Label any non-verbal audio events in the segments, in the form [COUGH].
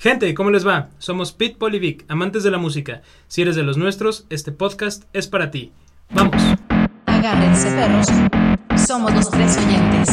Gente, ¿cómo les va? Somos Pete Polivic, amantes de la música. Si eres de los nuestros, este podcast es para ti. ¡Vamos! Agárrense perros. Somos los tres oyentes.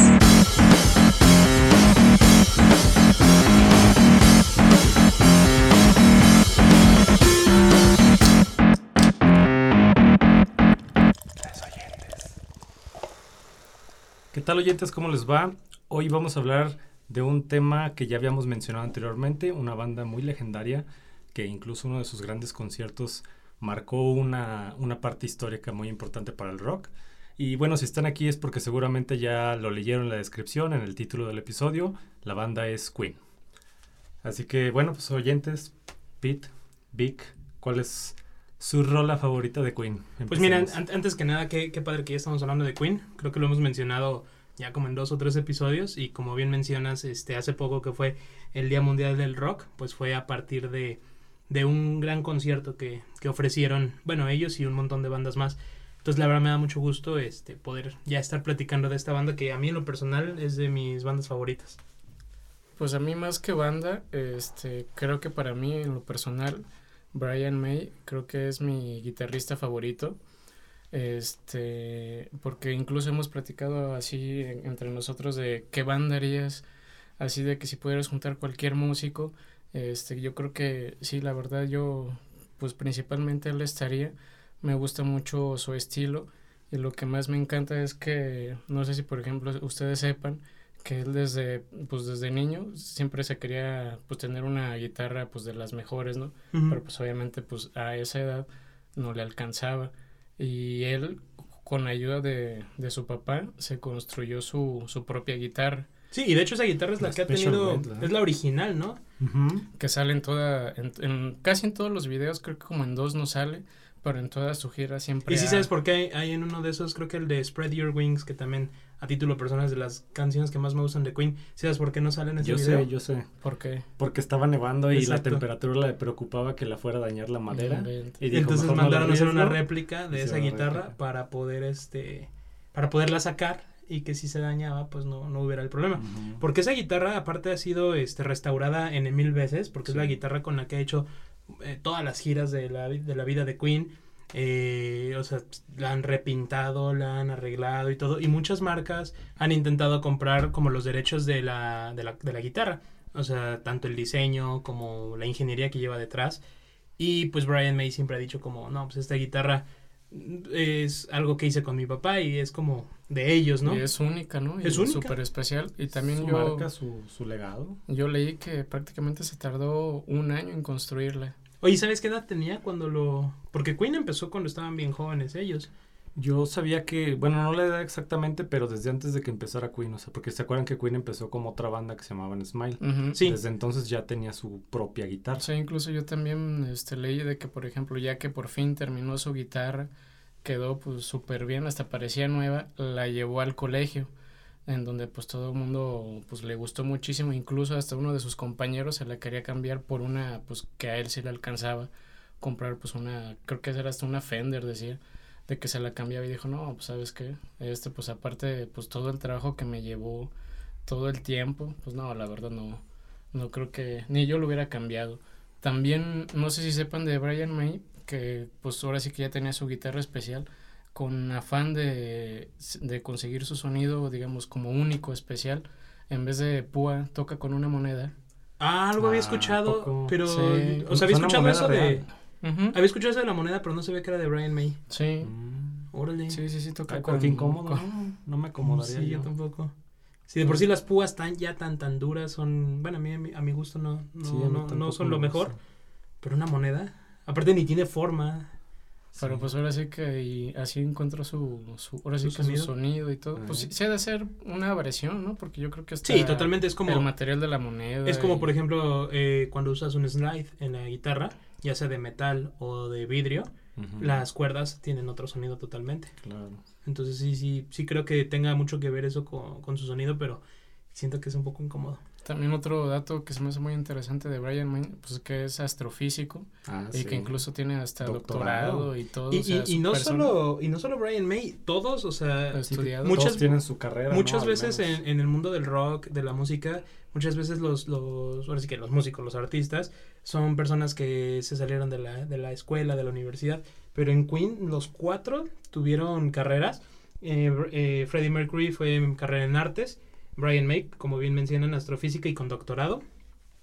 ¿Qué tal oyentes? ¿Cómo les va? Hoy vamos a hablar de un tema que ya habíamos mencionado anteriormente, una banda muy legendaria que incluso uno de sus grandes conciertos marcó una, una parte histórica muy importante para el rock. Y bueno, si están aquí es porque seguramente ya lo leyeron en la descripción, en el título del episodio. La banda es Queen. Así que bueno, pues oyentes, Pete, Vic, ¿cuál es su rola favorita de Queen? Pues an- antes que nada, qué, qué padre que ya estamos hablando de Queen. Creo que lo hemos mencionado ya como en dos o tres episodios. Y como bien mencionas, este hace poco que fue el Día Mundial del Rock, pues fue a partir de, de un gran concierto que, que ofrecieron, bueno, ellos y un montón de bandas más. Entonces la verdad me da mucho gusto este poder ya estar platicando de esta banda que a mí en lo personal es de mis bandas favoritas. Pues a mí más que banda, este, creo que para mí en lo personal, Brian May creo que es mi guitarrista favorito. Este, porque incluso hemos platicado así en- entre nosotros de qué banda harías, así de que si pudieras juntar cualquier músico, este, yo creo que sí, la verdad yo, pues principalmente él estaría. Me gusta mucho su estilo y lo que más me encanta es que, no sé si por ejemplo ustedes sepan, que él desde pues desde niño siempre se quería pues tener una guitarra pues de las mejores no pero pues obviamente pues a esa edad no le alcanzaba y él con ayuda de, de su papá se construyó su, su propia guitarra. Sí, y de hecho esa guitarra es la, La que ha tenido, es la original, ¿no? Que sale en toda en, en- casi en todos los videos creo que como en dos no sale pero en toda su gira siempre Y si ha- sabes por qué hay, hay en uno de esos, creo que el de Spread Your Wings, que también a título personal es de las canciones que más me gustan de Queen. ¿Sí ¿Sabes por qué no sale en ese Yo video? sé, yo sé. ¿por qué? Porque estaba nevando y la temperatura le preocupaba que la fuera a dañar la madera. Y dijo, Entonces "Mejor no la mandaron a hacer una arriesgo". réplica de esa guitarra réplica. para poder este para poderla sacar y que si se dañaba pues no, no hubiera el problema. Porque esa guitarra aparte ha sido este restaurada en mil veces porque es Sí. la guitarra con la que ha hecho eh, todas las giras de la, de la vida de Queen. Eh, o sea, la han repintado, la han arreglado y todo. Y muchas marcas han intentado comprar como los derechos de la, de la, de la guitarra. O sea, tanto el diseño como la ingeniería que lleva detrás. Y pues Brian May siempre ha dicho como, no, pues esta guitarra es algo que hice con mi papá y es como de ellos, ¿no? Y es única, ¿no? Y Es única. súper especial. Y también su yo, marca, su, su legado. yo leí que prácticamente se tardó un año en construirla. Oye, ¿sabes qué edad tenía cuando lo...? Porque Queen empezó cuando estaban bien jóvenes ellos. Yo sabía que, bueno, no la edad exactamente, pero desde antes de que empezara Queen, o sea, porque se acuerdan que Queen empezó como otra banda que se llamaban Smile. Sí. Desde entonces ya tenía su propia guitarra. O sea, incluso yo también este, leí de que, por ejemplo, ya que por fin terminó su guitarra, quedó pues súper bien, hasta parecía nueva, la llevó al colegio, en donde pues todo el mundo pues le gustó muchísimo, incluso hasta uno de sus compañeros se la quería cambiar por una pues que a él sí le alcanzaba comprar pues una, creo que era hasta una Fender, decía, de que se la cambiaba y dijo, no, pues sabes qué, este pues aparte pues todo el trabajo que me llevó, todo el tiempo, pues no, la verdad no, no creo que ni yo lo hubiera cambiado. También, no sé si sepan de Brian May, que pues ahora sí que ya tenía su guitarra especial, con afán de, de conseguir su sonido, digamos, como único, especial. En vez de púa, toca con una moneda. Ah, algo había Ah, escuchado, ¿poco? pero... Sí. O sea, había escuchado eso de... real. Ujú. Había escuchado eso de la moneda, pero no se ve que era de Brian May. Sí, Mm. Órale. sí, sí, sí, toca con... incómodo, con- ¿no? No me acomodaría sé, yo yo. tampoco. Si de por sí las púas tan ya tan tan duras son, bueno, a mí a mi, a mi gusto no no, Sí, no, no son lo mejor, pero una moneda, aparte ni tiene forma. Pero Sí. pues ahora sí que y así encontró su, su ahora sí Su que sonido. su sonido y todo. Pues sí, se ha de hacer una variación, ¿no? Porque yo creo que está Sí, totalmente es como el material de la moneda. es como y- por ejemplo eh, cuando usas un slide en la guitarra, ya sea de metal o de vidrio, las cuerdas tienen otro sonido totalmente. Claro. Entonces sí sí sí creo que tenga mucho que ver eso con, con su sonido, pero siento que es un poco incómodo. También otro dato que se me hace muy interesante de Brian May, pues que es astrofísico Ah, y sí. que incluso tiene hasta Doctorado. doctorado, y todo. Y, o sea, y- no persona solo, y no solo Brian May, todos, o sea, estudiado. Todos muchas- tienen su carrera. muchas veces en el mundo del rock, de la música, muchas veces los, los, ahora sí que los músicos, los artistas, son personas que se salieron de la, de la escuela, de la universidad, pero en Queen los cuatro tuvieron carreras. Eh, eh, Freddie Mercury fue en carrera en artes, Brian May, como bien mencionan, astrofísica y con doctorado.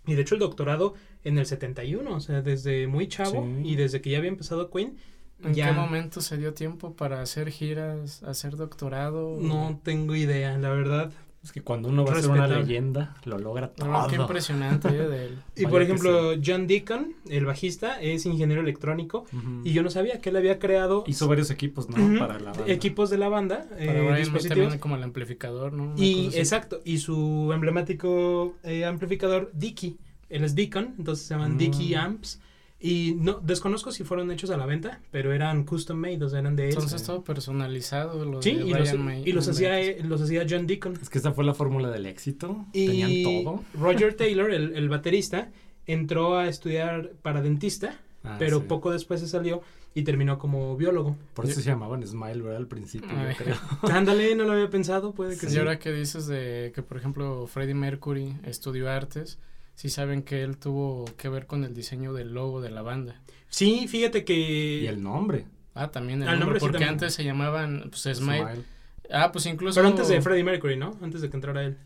Y de hecho el doctorado en el 71, o sea, desde muy chavo Sí. y desde que ya había empezado Queen, ¿En ya qué momento se dio tiempo para hacer giras, hacer doctorado? no tengo idea, la verdad. Es que cuando uno va a ser una leyenda, lo logra todo. No, qué impresionante eh, de él. [LAUGHS] Y Vaya por ejemplo, John Deacon, el bajista, es ingeniero electrónico y yo no sabía que él había creado Hizo varios equipos, ¿no? Para la banda. equipos de la banda, Para eh, dispositivos. también como el amplificador, ¿no? Una Y exacto, y su emblemático eh, amplificador Dickey, él es Deacon, entonces se llaman Mm. Dickey Amps. Y no desconozco si fueron hechos a la venta, pero eran custom made, o sea, eran de él. Entonces todo personalizado, lo sí, de y los, May. y los hacía eh, los hacía John Deacon. Es que esa fue la fórmula del éxito. Y Tenían todo. Roger [LAUGHS] Taylor, el, el baterista, entró a estudiar para dentista, Ah, pero sí. poco después se salió y terminó como biólogo. Por eso se llamaban Smile, ¿verdad? Al principio, yo creo. [LAUGHS] Ándale, no lo había pensado, puede que Y sí. ahora que dices de que, por ejemplo, Freddie Mercury estudió artes, sí saben que él tuvo que ver con el diseño del logo de la banda. Sí, fíjate que... Y el nombre. Ah, también el Ah, el nombre, nombre sí porque también. antes se llamaban pues, Smile. Smile. Ah, pues incluso... Pero antes de Freddie Mercury, ¿no? Antes de que entrara él.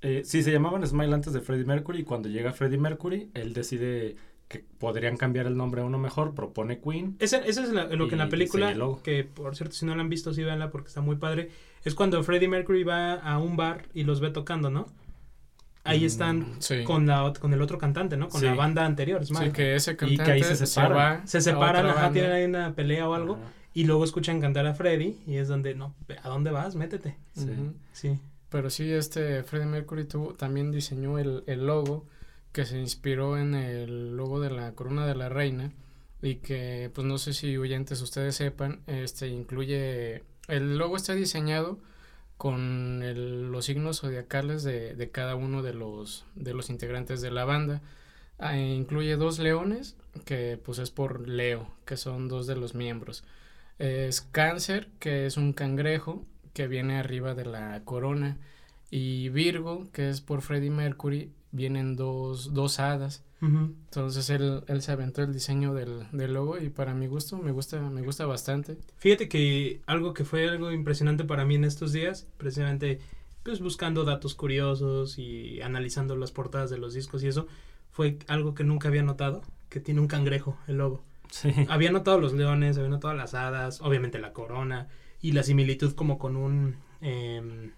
Eh, sí, se llamaban Smile antes de Freddie Mercury. Y cuando llega Freddie Mercury, él decide que podrían cambiar el nombre a uno mejor. Propone Queen. Ese, ese es la- lo que en la película, que por cierto, si no la han visto, sí véanla porque está muy padre. Es cuando Freddie Mercury va a un bar y los ve tocando, ¿no? Ahí Mm, están Sí. con, la, con el otro cantante, ¿no? Con Sí. la banda anterior, Sí, Smile. que ese Y cantante que ahí se separan. Se separan, ajá, tienen ahí una pelea o algo. Y luego escuchan cantar a Freddie y es donde, no, ¿a dónde vas? Métete. Sí. Sí. Pero sí, este Freddie Mercury tuvo, también diseñó el, el logo que se inspiró en el logo de la corona de la reina y que pues no sé si oyentes ustedes sepan, este incluye, el logo está diseñado con los signos zodiacales de, de cada uno de los, de los integrantes de la banda. Ah, e incluye dos leones, que pues es por Leo, que son dos de los miembros. Es Cáncer, que es un cangrejo, que viene arriba de la corona. Y Virgo, que es por Freddie Mercury, vienen dos, dos hadas. Entonces él, él se aventó el diseño del, del logo y para mi gusto me gusta, me gusta bastante. Fíjate que algo que fue algo impresionante para mí en estos días, precisamente pues buscando datos curiosos y analizando las portadas de los discos y eso, fue algo que nunca había notado, que tiene un cangrejo el logo. Sí. Había notado los leones, había notado las hadas, obviamente la corona y la similitud como con un em,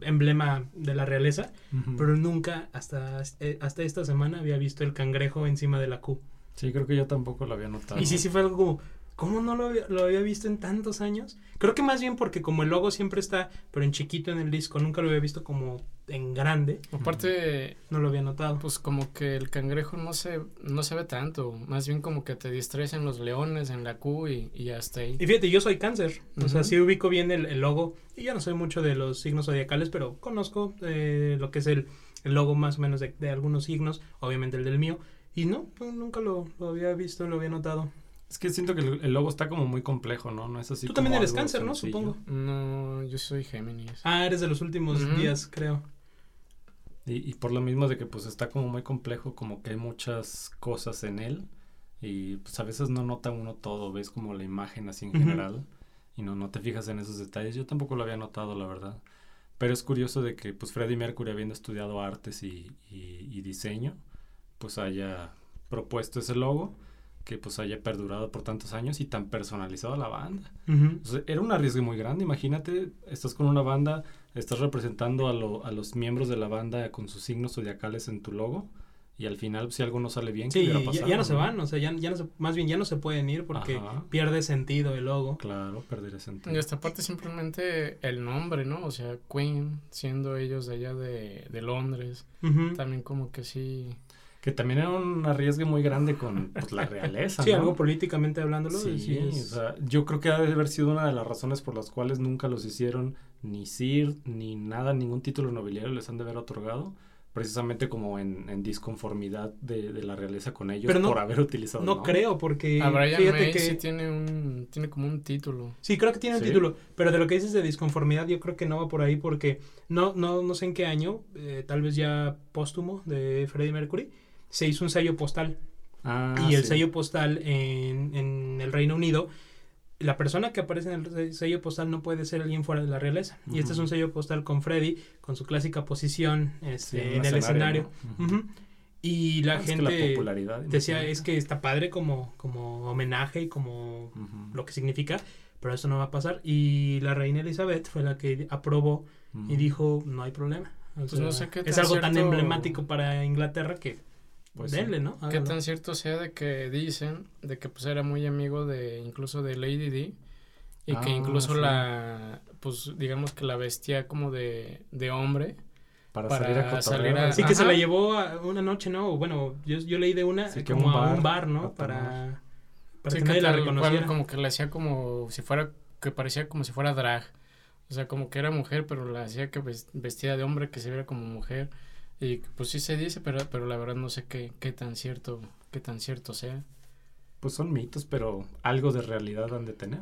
emblema de la realeza, pero nunca hasta, eh, hasta esta semana había visto el cangrejo encima de la Q. Sí, creo que yo tampoco lo había notado. Y sí, sí fue algo como, ¿cómo no lo había, lo había visto en tantos años? Creo que más bien porque como el logo siempre está, pero en chiquito en el disco, nunca lo había visto como en grande, Aparte, no lo había notado. pues como que el cangrejo no se, no se ve tanto, más bien como que te distraes en los leones, en la Q y, y hasta ahí. Y fíjate, yo soy cáncer, o sea, sí ubico bien el, el logo, y yo no soy mucho de los signos zodiacales, pero conozco eh, lo que es el, el logo más o menos de, de algunos signos, obviamente el del mío, y no, nunca lo, lo había visto, lo había notado. Es que siento que el, el logo está como muy complejo, ¿no? No es así Tú como también eres algo cáncer, ¿no? Supongo. No, yo soy Géminis. Ah, eres de los últimos días, creo. Y, y por lo mismo de que pues está como muy complejo, como que hay muchas cosas en él y pues a veces no nota uno todo, ves como la imagen así en general y no, no te fijas en esos detalles. Yo tampoco lo había notado, la verdad. Pero es curioso de que pues Freddie Mercury habiendo estudiado artes y, y- y diseño, pues haya propuesto ese logo que pues haya perdurado por tantos años y tan personalizado a la banda. Ujú. O sea, era un arriesgue muy grande. Imagínate, estás con una banda, estás representando a, lo- a los miembros de la banda con sus signos zodiacales en tu logo. Y al final, si algo no sale bien, ¿qué Sí, hubiera ya, pasado, ya no se van, o sea, ya, ya no se, más bien ya no se pueden ir porque Ajá. pierde sentido el logo. Claro, perdería sentido. Y esta parte simplemente el nombre, ¿no? O sea, Queen, siendo ellos de allá de, de Londres, también como que sí... Que también era un arriesgue muy grande con pues, la realeza, [LAUGHS] Sí, ¿no? algo políticamente hablándolo. Sí, sí es- o sea, yo creo que ha de haber sido una de las razones por las cuales nunca los hicieron ni Sir, ni nada, ningún título nobiliario les han de haber otorgado, precisamente como en, en disconformidad de, de la realeza con ellos Pero no- por haber utilizado. No, creo, porque A Brian fíjate May que... sí tiene un, tiene como un título. Sí, creo que tiene un título, pero de lo que dices de disconformidad yo creo que no va por ahí porque no no no sé en qué año, eh, tal vez ya póstumo de Freddie Mercury, se hizo un sello postal Ah, y el sí. sello postal en, en el Reino Unido, la persona que aparece en el se- sello postal no puede ser alguien fuera de la realeza. Y este es un sello postal con Freddie, con su clásica posición este, Sí, en el escenario. ¿no? Ujú. Ujú. Y la Ah, es que gente popularidad, decía, imagínate. es que está padre como, como homenaje y como Ujú. lo que significa, pero eso no va a pasar. Y la reina Elizabeth fue la que aprobó y dijo, no hay problema. O Pues sea, no sé qué es algo tan amenático para Inglaterra que Pues sí. denle, ¿no? ¿Qué Hágalo. tan cierto sea de que dicen de que pues era muy amigo de incluso de Lady Di y que Ah, incluso sí. la pues digamos que la vestía como de, de hombre Para, para salir a salir a- Sí, que se la llevó a una noche, ¿no? Bueno, yo, yo leí de una Sí, que como un a un bar, ¿no? Para, para Sí, que que nadie la tal cual reconociera. como que la hacía como si fuera que parecía como si fuera drag o sea como que era mujer pero la hacía que ves- vestida de hombre que se viera como mujer y pues sí se dice pero pero la verdad no sé qué qué tan cierto qué tan cierto sea Pues son mitos, pero algo de realidad han de tener.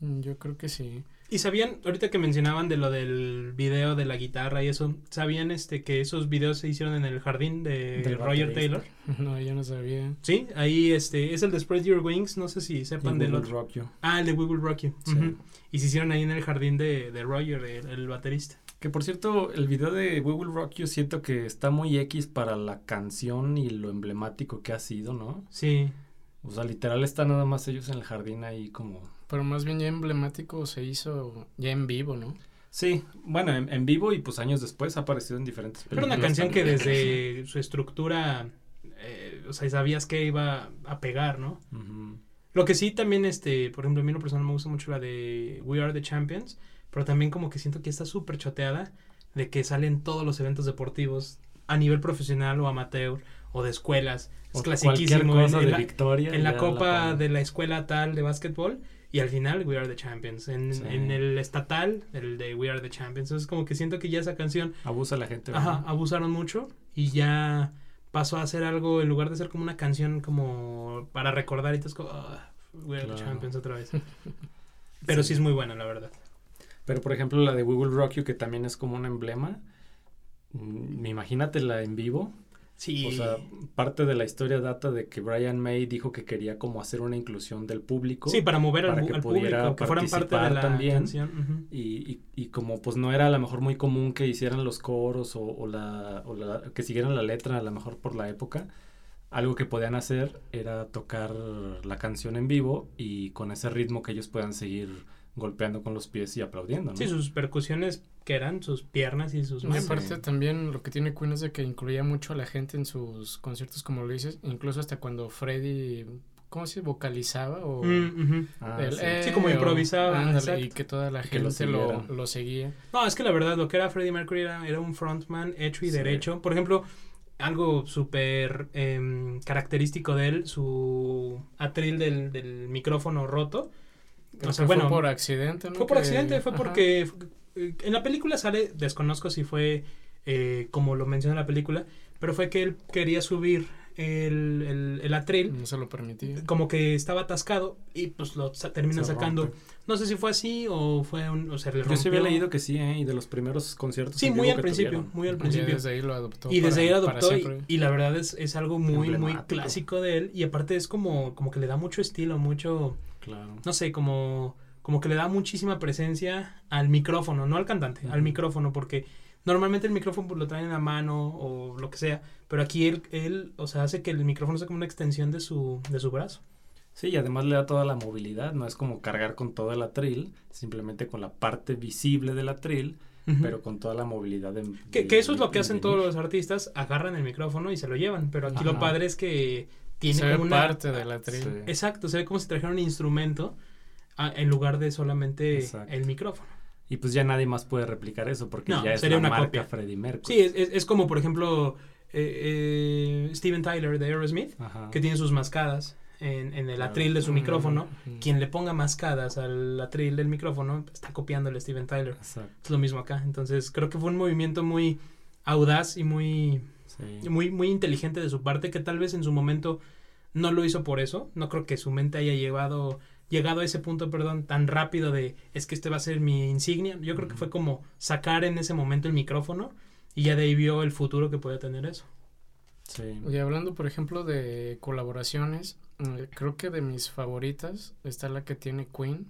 Mm, yo creo que sí Y sabían, ahorita que mencionaban de lo del video de la guitarra y eso, ¿sabían este que esos videos se hicieron en el jardín de Del Roger baterista. Taylor? [LAUGHS] no yo no sabía Sí, ahí este es el de Spread Your Wings, no sé si sepan del Will otro. Rock You. Ah, el de We Will Rock You. Sí. Y se hicieron ahí en el jardín de, de Roger, el, el baterista. Que por cierto, el video de We Will Rock You siento que está muy X para la canción y lo emblemático que ha sido, ¿no? Sí. O sea, literal está nada más ellos en el jardín ahí como... pero más bien ya emblemático se hizo ya en vivo no Sí, bueno, en, en vivo y pues años después ha aparecido en diferentes Pero películas. una canción que desde su estructura, eh, o sea, sabías que iba a pegar, ¿no? Lo que sí también, este, por ejemplo, a mí en lo personal me gusta mucho la de We Are the Champions, pero también como que siento que está súper choteada de que salen todos los eventos deportivos a nivel profesional o amateur o de escuelas. Es O clasiquísimo. En, cosa en de la, victoria. en la copa de la escuela tal de básquetbol y al final We Are the Champions. En, Sí. en el estatal, el de We Are the Champions. Entonces como que siento que ya esa canción, Abusa la gente. ajá, ¿verdad? abusaron mucho y ya pasó a ser algo, en lugar de ser como una canción como para recordar y todo es como, ah, We Are the. Champions otra vez. [LAUGHS] Pero sí. es muy buena, la verdad. Pero por ejemplo la de We Will Rock You, que también es como un emblema. mm, Imagínatela en vivo. Sí. O sea, parte de la historia data de que Brian May dijo que quería como hacer una inclusión del público. sí, para mover al, para bu- que al pudiera público, que fueran parte de la también. canción. ujú. Y, y, y como pues no era a lo mejor muy común que hicieran los coros o, o la, o la- que siguieran la letra a lo mejor por la época, algo que podían hacer era tocar la canción en vivo y con ese ritmo que ellos puedan seguir golpeando con los pies y aplaudiendo, ¿no? Sí, sus percusiones que eran sus piernas y sus Y manos. aparte también lo que tiene Queen es de que incluía mucho a la gente en sus conciertos, como lo dices, incluso hasta cuando Freddie, ¿cómo se dice? vocalizaba o... Mm. Ah, el, sí. "Eh", Sí, como o- improvisaba, ándale, y que toda la Y lo gente lo, siguieran. lo seguía. No, es que la verdad, lo que era Freddie Mercury era, era un frontman hecho y Sí. derecho. Por ejemplo, algo súper em, característico de él, su atril del, del micrófono roto. Creo O sea, que fue bueno, por accidente, ¿no? Fue por accidente, fue porque eh, en la película sale, desconozco si fue eh, como lo menciona la película, pero fue que él quería subir el, el, el atril, No se lo permitía. como que estaba atascado y pues lo sa- termina Se sacando. rompe. No sé si fue así o fue un, o sea, le Yo sí había rompió. leído que sí, ¿eh? Y de los primeros conciertos. Sí, muy al principio, tuvieron. muy al Y principio. desde ahí lo adoptó. Y desde para- ahí lo adoptó y, y la verdad es, es algo muy, muy clásico de él y aparte es como, como que le da mucho estilo, mucho, Claro. no sé, como, como que le da muchísima presencia al micrófono, no al cantante, al micrófono, porque normalmente el micrófono pues, lo traen en la mano o lo que sea, pero aquí él, él, o sea, hace que el micrófono sea como una extensión de su, de su brazo. Sí, y además le da toda la movilidad, no es como cargar con todo el atril, simplemente con la parte visible del atril, Ujú. pero con toda la movilidad de, que, de- que eso es lo que hacen venir. todos los artistas, agarran el micrófono y se lo llevan, pero aquí lo padre es que tiene se ve como una... parte de la Sí. atril. Exacto, se ve como si trajeran un instrumento a- en lugar de solamente Exacto. el micrófono. Y pues ya nadie más puede replicar eso porque No, ya es sería la una marca copia. Freddie Mercury. Sí, es, es- es como por ejemplo eh, eh, Steven Tyler de Aerosmith, Ajá. que tiene sus mascadas en, en el Claro. atril de su micrófono. Ujú. Quien le ponga mascadas al atril del micrófono está copiando el Steven Tyler. Exacto. Es lo mismo acá. Entonces creo que fue un movimiento muy audaz y muy, Sí. muy, muy inteligente de su parte, que tal vez en su momento no lo hizo por eso. No creo que su mente haya llevado, llegado a ese punto, perdón, tan rápido de es que este va a ser mi insignia. Yo creo que fue como sacar en ese momento el micrófono y ya de ahí vio el futuro que podía tener eso. Sí. Y hablando, por ejemplo, de colaboraciones, eh, creo que de mis favoritas está la que tiene Queen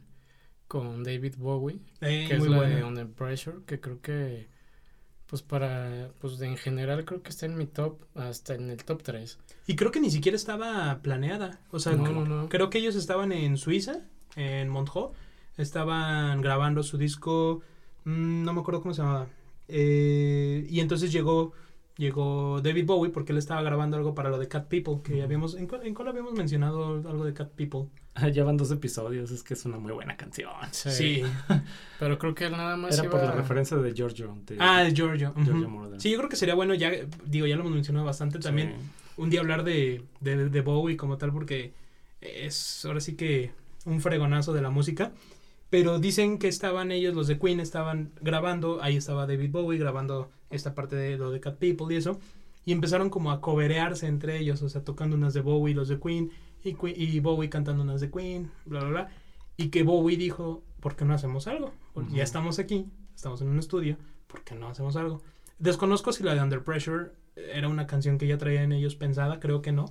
con David Bowie, Eh, que muy es la buena. de Under Pressure, que creo que, pues para, pues en general creo que está en mi top, hasta en el top 3. Y creo que ni siquiera estaba planeada. O sea, No, cre- no, no. creo que ellos estaban en Suiza, en Montreux. Estaban grabando su disco. mm, no me acuerdo cómo se llamaba. Eh, y entonces llegó llegó David Bowie porque él estaba grabando algo para lo de Cat People. Que habíamos. ¿En cuál, en cuál habíamos mencionado algo de Cat People? Ah, ya van dos episodios, es que es una muy buena canción. Sí. [LAUGHS] Pero creo que él nada más Era por la referencia de Giorgio. De Ah, de Giorgio. Sí, yo creo que sería bueno, ya digo, ya lo hemos mencionado bastante también. Sí. un día hablar de, de, de Bowie como tal porque es ahora sí que un fregonazo de la música. Pero dicen que estaban ellos, los de Queen, estaban grabando, ahí estaba David Bowie grabando esta parte de lo de Cat People y eso. Y empezaron como a coberearse entre ellos, o sea, tocando unas de Bowie, los de Queen, y, Que- y Bowie cantando unas de Queen, bla, bla, bla. Y que Bowie dijo, ¿por qué no hacemos algo? Porque Ujú. Ya estamos aquí, estamos en un estudio, ¿por qué no hacemos algo? Desconozco si la de Under Pressure era una canción que ya traían ellos pensada, creo que no.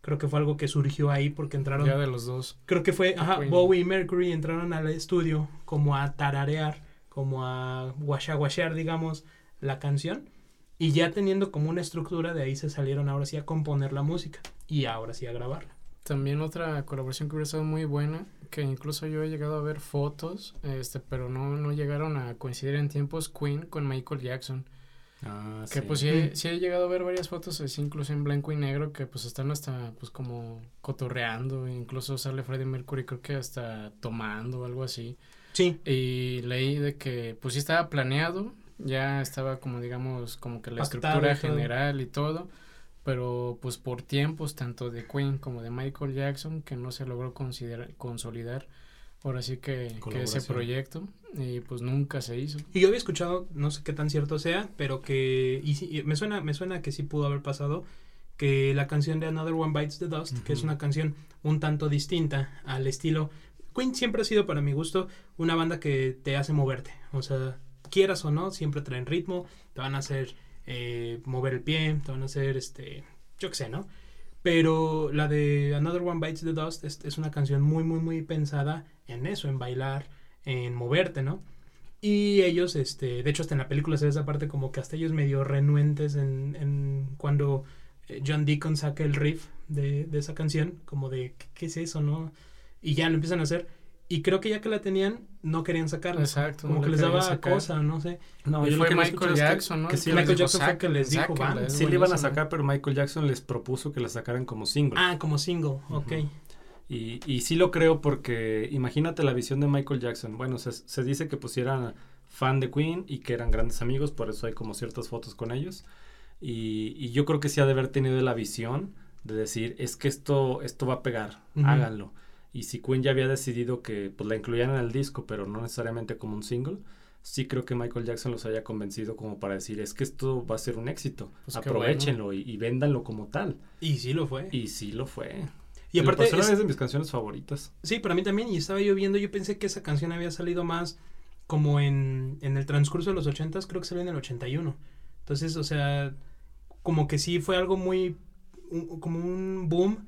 Creo que fue algo que surgió ahí porque entraron. ya de los dos. Creo que fue, ajá, Queen. Bowie y Mercury entraron al estudio como a tararear, como a guachaguachear, digamos, la canción. Y ya teniendo como una estructura, de ahí se salieron ahora sí a componer la música y ahora sí a grabarla. También otra colaboración que hubiera estado muy buena, que incluso yo he llegado a ver fotos, este, pero no, no llegaron a coincidir en tiempos, Queen con Michael Jackson. Ah, Que sí. pues sí, he- Mm. sí he llegado a ver varias fotos así incluso en blanco y negro que pues están hasta pues como cotorreando, incluso sale Freddie Mercury creo que hasta tomando o algo así. Sí, Y leí de que pues sí estaba planeado, ya estaba como digamos como que la Pactado estructura general y todo, pero pues por tiempos tanto de Queen como de Michael Jackson que no se logró considerar, consolidar ahora sí que, que ese proyecto y pues nunca se hizo. Y yo había escuchado, no sé qué tan cierto sea, pero que y sí, y me suena me suena que sí pudo haber pasado que la canción de Another One Bites the Dust, que es una canción un tanto distinta al estilo Queen siempre ha sido para mi gusto una banda que te hace moverte, o sea, quieras o no, siempre traen ritmo, te van a hacer eh, mover el pie, te van a hacer este, yo qué sé, ¿no? Pero la de Another One Bites the Dust es, una canción muy, muy, muy pensada en eso, en bailar, en moverte, ¿no? Y ellos, este, de hecho hasta en la película se ve esa parte como que hasta ellos medio renuentes en, en cuando eh, John Deacon saca el riff de, de esa canción, como de, ¿qué, qué es eso, no? Y ya lo empiezan a hacer. Y creo que ya que la tenían, no querían sacarla. Exacto, Como no que les daba sacar. cosa, no sé. No, Y yo lo fue que Michael Jackson, ¿no? que sí les Michael dijo, Jackson fue el que les dijo, "Sáquenla, "Van". Sí le iban a buenísima". sacar, pero Michael Jackson les propuso que la sacaran como single. Ah, como single, ok. Ujú. Y, y sí lo creo porque imagínate la visión de Michael Jackson. Bueno, se, se dice que pues era fan de Queen y que eran grandes amigos, por eso hay como ciertas fotos con ellos. Y, y yo creo que sí ha de haber tenido la visión de decir, es que esto, esto va a pegar, háganlo. Y si Queen ya había decidido que pues la incluyeran en el disco, pero no necesariamente como un single, sí creo que Michael Jackson los haya convencido como para decir, es que esto va a ser un éxito, Pues aprovechenlo y, y véndanlo como tal. Y sí lo fue. Y sí lo fue. Y aparte, es- es de mis canciones favoritas. sí, para mí también, y estaba yo viendo, yo pensé que esa canción había salido más como en, en el transcurso de los ochentas, creo que salió en el 81. Entonces, o sea, como que sí fue algo muy, un- como un boom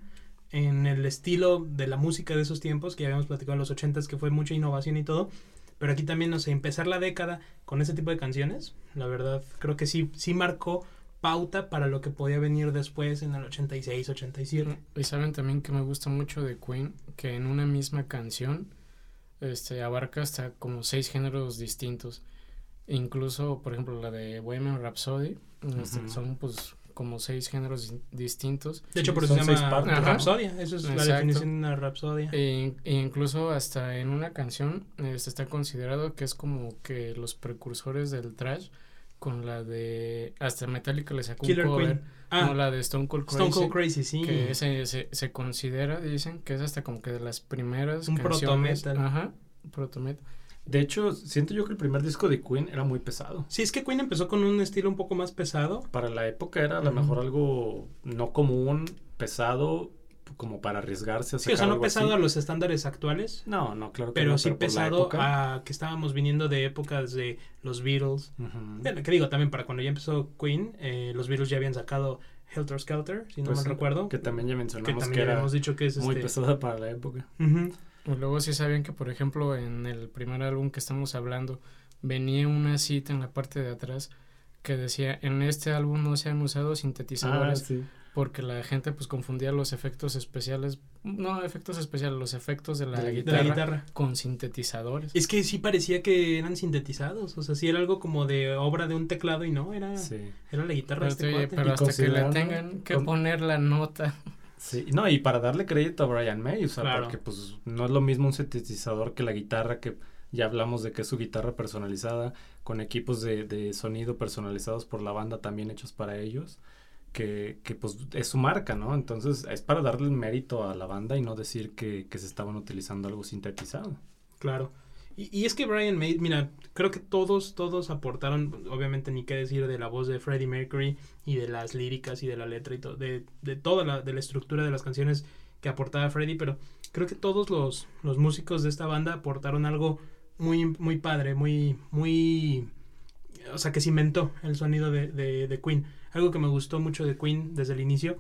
en el estilo de la música de esos tiempos, que ya habíamos platicado en los ochentas, que fue mucha innovación y todo. Pero aquí también, no sé, empezar la década con ese tipo de canciones, la verdad, creo que sí, sí marcó pauta para lo que podía venir después en el 86, 87. Y saben también que me gusta mucho de Queen, que en una misma canción este, abarca hasta como seis géneros distintos. Incluso, por ejemplo, la de Bohemian Rhapsody, este, Ujú. son pues como seis géneros di- distintos. De hecho, por eso se son seis llama partes. Rapsodia. Eso es la definición de una rapsodia. E, e incluso hasta en una canción este, está considerado que es como que los precursores del trash con la de hasta Metallica le sacó Killer un cover, Queen. Ah, no la de Stone Cold Crazy, Stone Cold Crazy, sí. que se, se, se considera, dicen que es hasta como que de las primeras Un canciones, proto-metal. ajá, proto-metal, De hecho, siento yo que el primer disco de Queen era muy pesado. Sí, es que Queen empezó con un estilo un poco más pesado. Para la época era a lo mejor algo no común, pesado, como para arriesgarse a Sí, sacar o sea, no algo pesado así. a los estándares actuales, No, no, claro que pero no, sí pesado a que estábamos viniendo de épocas de los Beatles. Ujú. Bueno, que digo, también para cuando ya empezó Queen, eh, los Beatles ya habían sacado Helter Skelter, si no Pues mal sí, recuerdo. Que también ya mencionamos que, también era habíamos dicho que es muy este, pesada para la época. Ujú. Y luego sí sabían que, por ejemplo, en el primer álbum que estamos hablando, venía una cita en la parte de atrás que decía, en este álbum no se han usado Ah, sintetizadores sí. porque la gente pues confundía los efectos especiales, no efectos especiales, los efectos de la, De la De guitarra, la guitarra. con sintetizadores. Es que sí parecía que eran sintetizados, o sea, sí era algo como de obra de un teclado y no, era, Sí. era la guitarra Pero, este oye, cuate. pero Y hasta que le considerando- tengan que poner la nota. Sí, no, y para darle crédito a Brian May, o sea, Claro. porque pues no es lo mismo un sintetizador que la guitarra, que ya hablamos de que es su guitarra personalizada, con equipos de, de sonido personalizados por la banda también hechos para ellos, que, que pues es su marca, ¿no? Entonces es para darle el mérito a la banda y no decir que, que se estaban utilizando algo sintetizado. Claro. Y, y es que Brian May, mira, creo que todos, todos aportaron, obviamente ni qué decir de la voz de Freddie Mercury y de las líricas y de la letra y todo, de, de toda la, de la estructura de las canciones que aportaba Freddie, pero creo que todos los, los músicos de esta banda aportaron algo muy, muy padre, muy, muy, o sea, que cimentó el sonido de, de, de Queen. Algo que me gustó mucho de Queen desde el inicio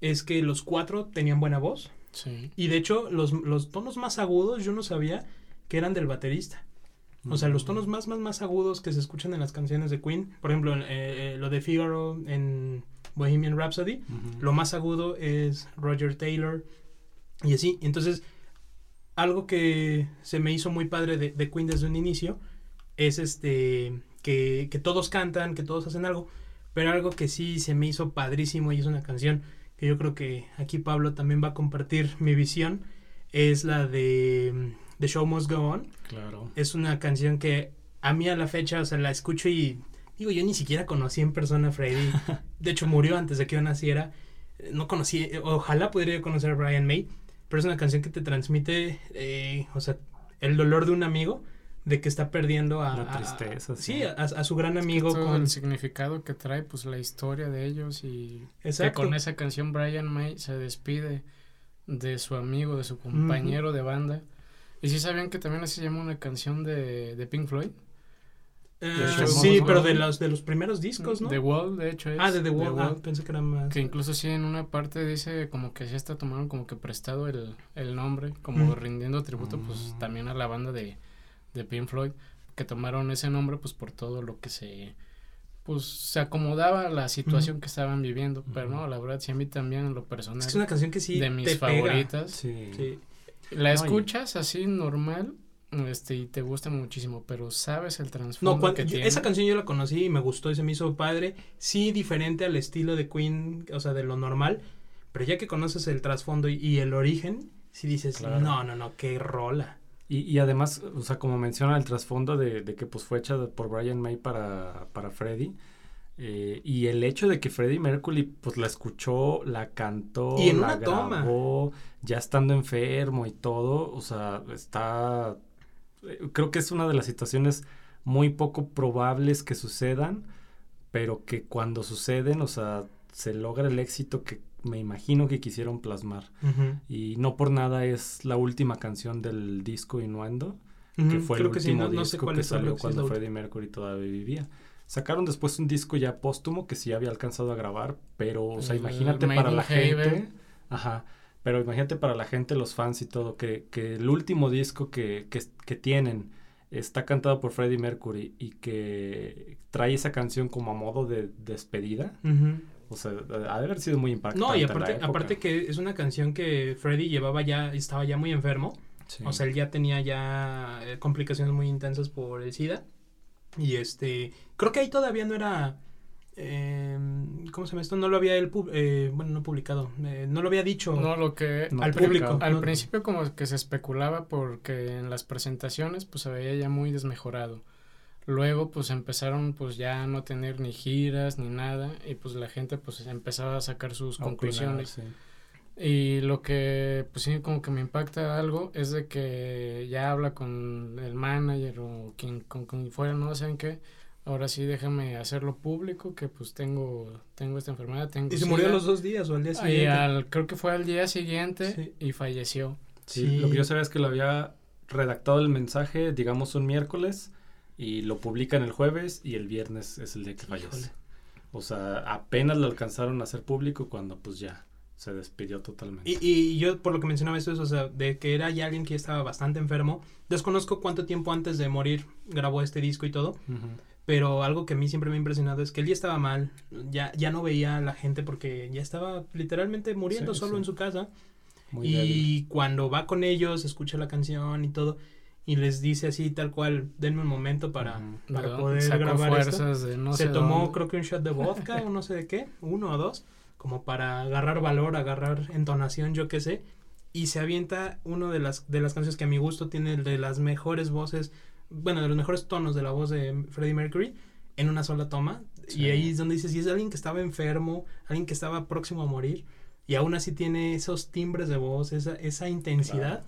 es que los cuatro tenían buena voz. Sí. Y de hecho, los, los tonos más agudos yo no sabía que eran del baterista. O sea, los tonos más, más, más agudos que se escuchan en las canciones de Queen, por ejemplo, eh, eh, lo de Figaro en Bohemian Rhapsody, lo más agudo es Roger Taylor y así. Entonces, algo que se me hizo muy padre de, de Queen desde un inicio es este que, que todos cantan, que todos hacen algo, pero algo que sí se me hizo padrísimo y es una canción que yo creo que aquí Pablo también va a compartir mi visión, es la de mm, The Show Must Go On. Claro. Es una canción que a mí a la fecha, o sea, la escucho y digo, yo ni siquiera conocí en persona a Freddie. [LAUGHS] De hecho, murió antes de que yo naciera. No conocí, ojalá pudiera yo conocer a Brian May, pero es una canción que te transmite, eh, o sea, el dolor de un amigo de que está perdiendo a... La a- a- tristeza, sí, a, a su gran amigo todo con... el significado que trae, pues la historia de ellos y Exacto. que con esa canción Brian May se despide de su amigo, de su compañero de banda. Y sí sabían que también así se llama una canción de, de Pink Floyd. Eh, The sí, pero de los, de los primeros discos, ¿no? The Wall, de hecho es. ah, de The Wall. Ah, Wall, pensé que era más... Que incluso sí en una parte dice como que sí hasta tomaron como que prestado el, el nombre, como Mm. rindiendo tributo pues Mm. también a la banda de, de Pink Floyd, que tomaron ese nombre pues por todo lo que se pues se acomodaba a la situación que estaban viviendo, pero no, la verdad sí a mí también en lo personal Es una canción que sí de mis te pega. favoritas. Sí. Sí. La No, escuchas así normal, este y te gusta muchísimo, pero sabes el trasfondo No, cuan- que yo- tiene. esa canción yo la conocí y me gustó y se me hizo padre. Sí, diferente al estilo de Queen, o sea, de lo normal. Pero ya que conoces el trasfondo y, y el origen, sí dices, Claro. no, no, no, qué rola. Y, y además, o sea, como menciona el trasfondo de, de que pues fue hecha por Brian May para, para Freddie. Eh, y el hecho de que Freddie Mercury pues la escuchó, la cantó, Y en la una toma. grabó, ya estando enfermo y todo, o sea, está, eh, creo que es una de las situaciones muy poco probables que sucedan, pero que cuando suceden, o sea, se logra el éxito que me imagino que quisieron plasmar. Y no por nada es la última canción del disco Innuendo, que Ujú, fue el creo que sí, último no, no sé disco que salió que cuando. Freddie Mercury todavía vivía. Sacaron después un disco ya póstumo que sí había alcanzado a grabar, pero, o sea, imagínate para la gente. Ajá. Pero imagínate para la gente, los fans y todo, que, que el último disco que, que, que tienen está cantado por Freddie Mercury y que trae esa canción como a modo de despedida. O sea, ha de haber sido muy impactante. No, y aparte, que es una canción que Freddie llevaba ya, estaba ya muy enfermo. Sí. O sea, él ya tenía ya eh, complicaciones muy intensas por el SIDA. Y este, creo que ahí todavía no era, eh, ¿cómo se llama esto? No lo había él, pub- eh, bueno, no publicado, eh, no lo había dicho No, lo que No, al público. Al no- principio como que se especulaba porque en las presentaciones pues se veía ya muy desmejorado. Luego pues empezaron pues ya a no tener ni giras ni nada y pues la gente pues empezaba a sacar sus A opinar, conclusiones. sí. Y lo que, pues sí, como que me impacta algo es de que ya habla con el manager o quien, con quien fuera, no saben qué. Ahora sí, déjame hacerlo público, que pues tengo, tengo esta enfermedad, tengo Y se SIDA. murió a los dos días o al día Y siguiente. al- creo que fue al día siguiente Sí. y falleció. Sí, Sí. Lo que yo sabía es que lo había redactado el mensaje, digamos, un miércoles y lo publican el jueves y el viernes es el día que fallece. Híjole. O sea, apenas lo alcanzaron a hacer público cuando pues ya se despidió totalmente. Y, y yo, por lo que mencionaba esto, es, o sea, de que era ya alguien que ya estaba bastante enfermo. Desconozco cuánto tiempo antes de morir grabó este disco y todo. Pero algo que a mí siempre me ha impresionado es que él ya estaba mal. Ya, ya no veía a la gente porque ya estaba literalmente muriendo Sí, solo sí. en su casa. Muy y débil. cuando va con ellos, escucha la canción y todo. Y les dice así, tal cual, denme un momento para, para poder grabar esto. de no se sé tomó dónde. creo que un shot de vodka [LAUGHS] o no sé de qué, uno o dos, como para agarrar valor, agarrar entonación, yo qué sé, y se avienta uno de las de las canciones que a mi gusto tiene de las mejores voces, bueno, de los mejores tonos de la voz de Freddie Mercury en una sola toma, Sí. y ahí es donde dices, si es alguien que estaba enfermo, alguien que estaba próximo a morir, y aún así tiene esos timbres de voz, esa, esa intensidad.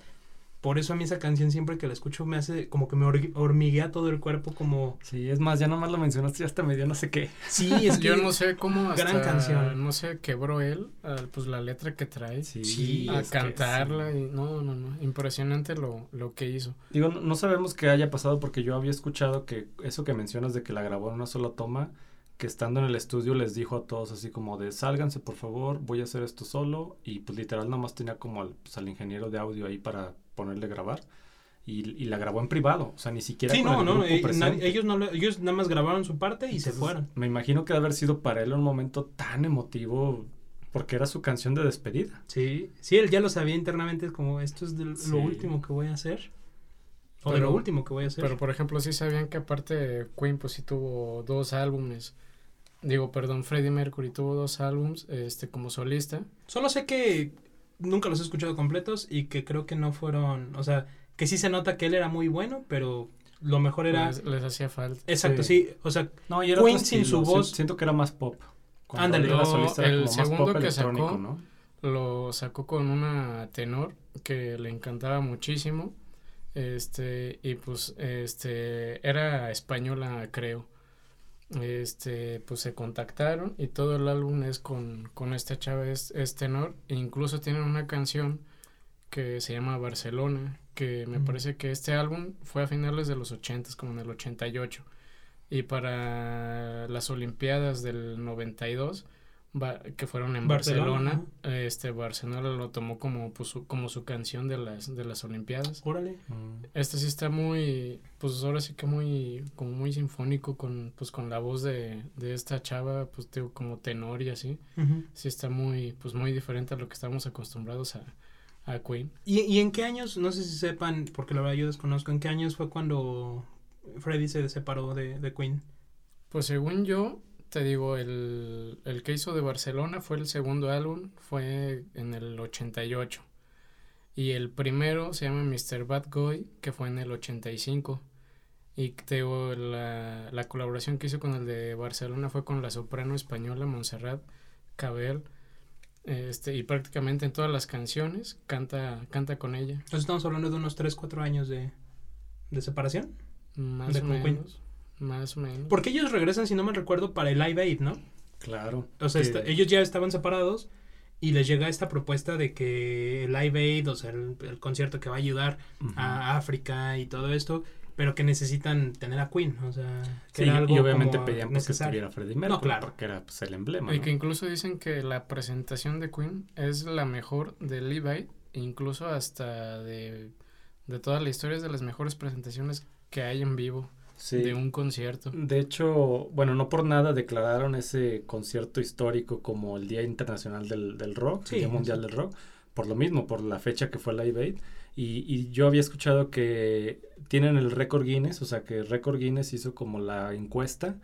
Por eso a mí esa canción siempre que la escucho me hace como que me hor- hormiguea todo el cuerpo como... Sí, es más, ya nomás lo mencionaste y hasta me dio no sé qué. Sí, [LAUGHS] es que... Yo no sé cómo hasta, Gran canción. no sé, quebró él, ah, pues la letra que trae. Sí, Sí, a cantarla sí. y no, no, no, impresionante lo, lo que hizo. Digo, no, no sabemos qué haya pasado porque yo había escuchado que eso que mencionas de que la grabó en una sola toma, que estando en el estudio les dijo a todos así como de sálganse por favor, voy a hacer esto solo y pues literal nomás tenía como al, pues, al ingeniero de audio ahí para ponerle grabar y, y la grabó en privado, o sea, ni siquiera Sí, con no, el no, grupo eh, ellos no lo- ellos nada más grabaron su parte y se fueron. Me imagino que debe haber sido para él un momento tan emotivo porque era su canción de despedida. Sí, sí, él ya lo sabía internamente, es como esto es de Sí. lo último que voy a hacer. O de Pero- lo último que voy a hacer. Pero por ejemplo, sí sabían que aparte Queen pues sí tuvo dos álbumes. Digo, perdón, Freddie Mercury tuvo dos álbumes este como solista. Solo sé que nunca los he escuchado completos y que creo que no fueron, o sea, que sí se nota que él era muy bueno, pero lo mejor era... Les, les hacía falta. Exacto, Sí. sí, o sea, No, y era Queen sin su voz. Siento que era más pop. Ándale. el como más segundo pop que sacó, ¿no? Lo sacó con una tenor que le encantaba muchísimo. Este, y pues, este, era española, creo. Este, pues se contactaron y todo el álbum es con, con esta chava, es, es tenor. E incluso tienen una canción que se llama Barcelona, que me Mm. parece que este álbum fue a finales de los 80, como en el 88. Y para las Olimpiadas del 92, va- que fueron en Barcelona, Barcelona, este Barcelona lo tomó como pues, su, como su canción de las de las Olimpiadas. órale. Mm. Este sí está muy pues ahora sí que muy como muy sinfónico con pues con la voz de, de esta chava, pues digo, como tenor y así. Sí está muy pues muy diferente a lo que estamos acostumbrados a a Queen. ¿Y, ¿Y en qué años, no sé si sepan, porque la verdad yo desconozco, en qué años fue cuando Freddie se separó de, de Queen? Pues según yo, te digo, el, el que hizo de Barcelona fue el segundo álbum, fue en el 88. Y el primero se llama Mr. Bad Guy, que fue en el 85. Y te digo, la, la colaboración que hizo con el de Barcelona fue con la soprano española Montserrat Cabel. Este, y prácticamente en todas las canciones canta, canta con ella. Entonces estamos hablando de unos 3, 4 años de, de separación. Más ¿De o menos. Más o menos. Porque ellos regresan, si no me recuerdo, para el Live Aid, ¿no? Claro. O sea, que- ellos ya estaban separados y les llega esta propuesta de que el Live Aid, o sea, el, el concierto que va a ayudar a África y todo esto, pero que necesitan tener a Queen, o sea, que Sí, era algo y obviamente como pedían pues, que estuviera Freddie Mercury, claro. porque era pues, el emblema, Y ¿no? que incluso dicen que la presentación de Queen es la mejor de Levi, incluso hasta de, de toda la historia es de las mejores presentaciones que hay en vivo Sí. de un concierto. De hecho, bueno, no por nada declararon ese concierto histórico como el Día Internacional del, del Rock, Sí, el Día Mundial del Rock, por lo mismo, por la fecha que fue Live Aid. Y, y yo había escuchado que tienen el récord Guinness, o sea que récord Guinness hizo como la encuesta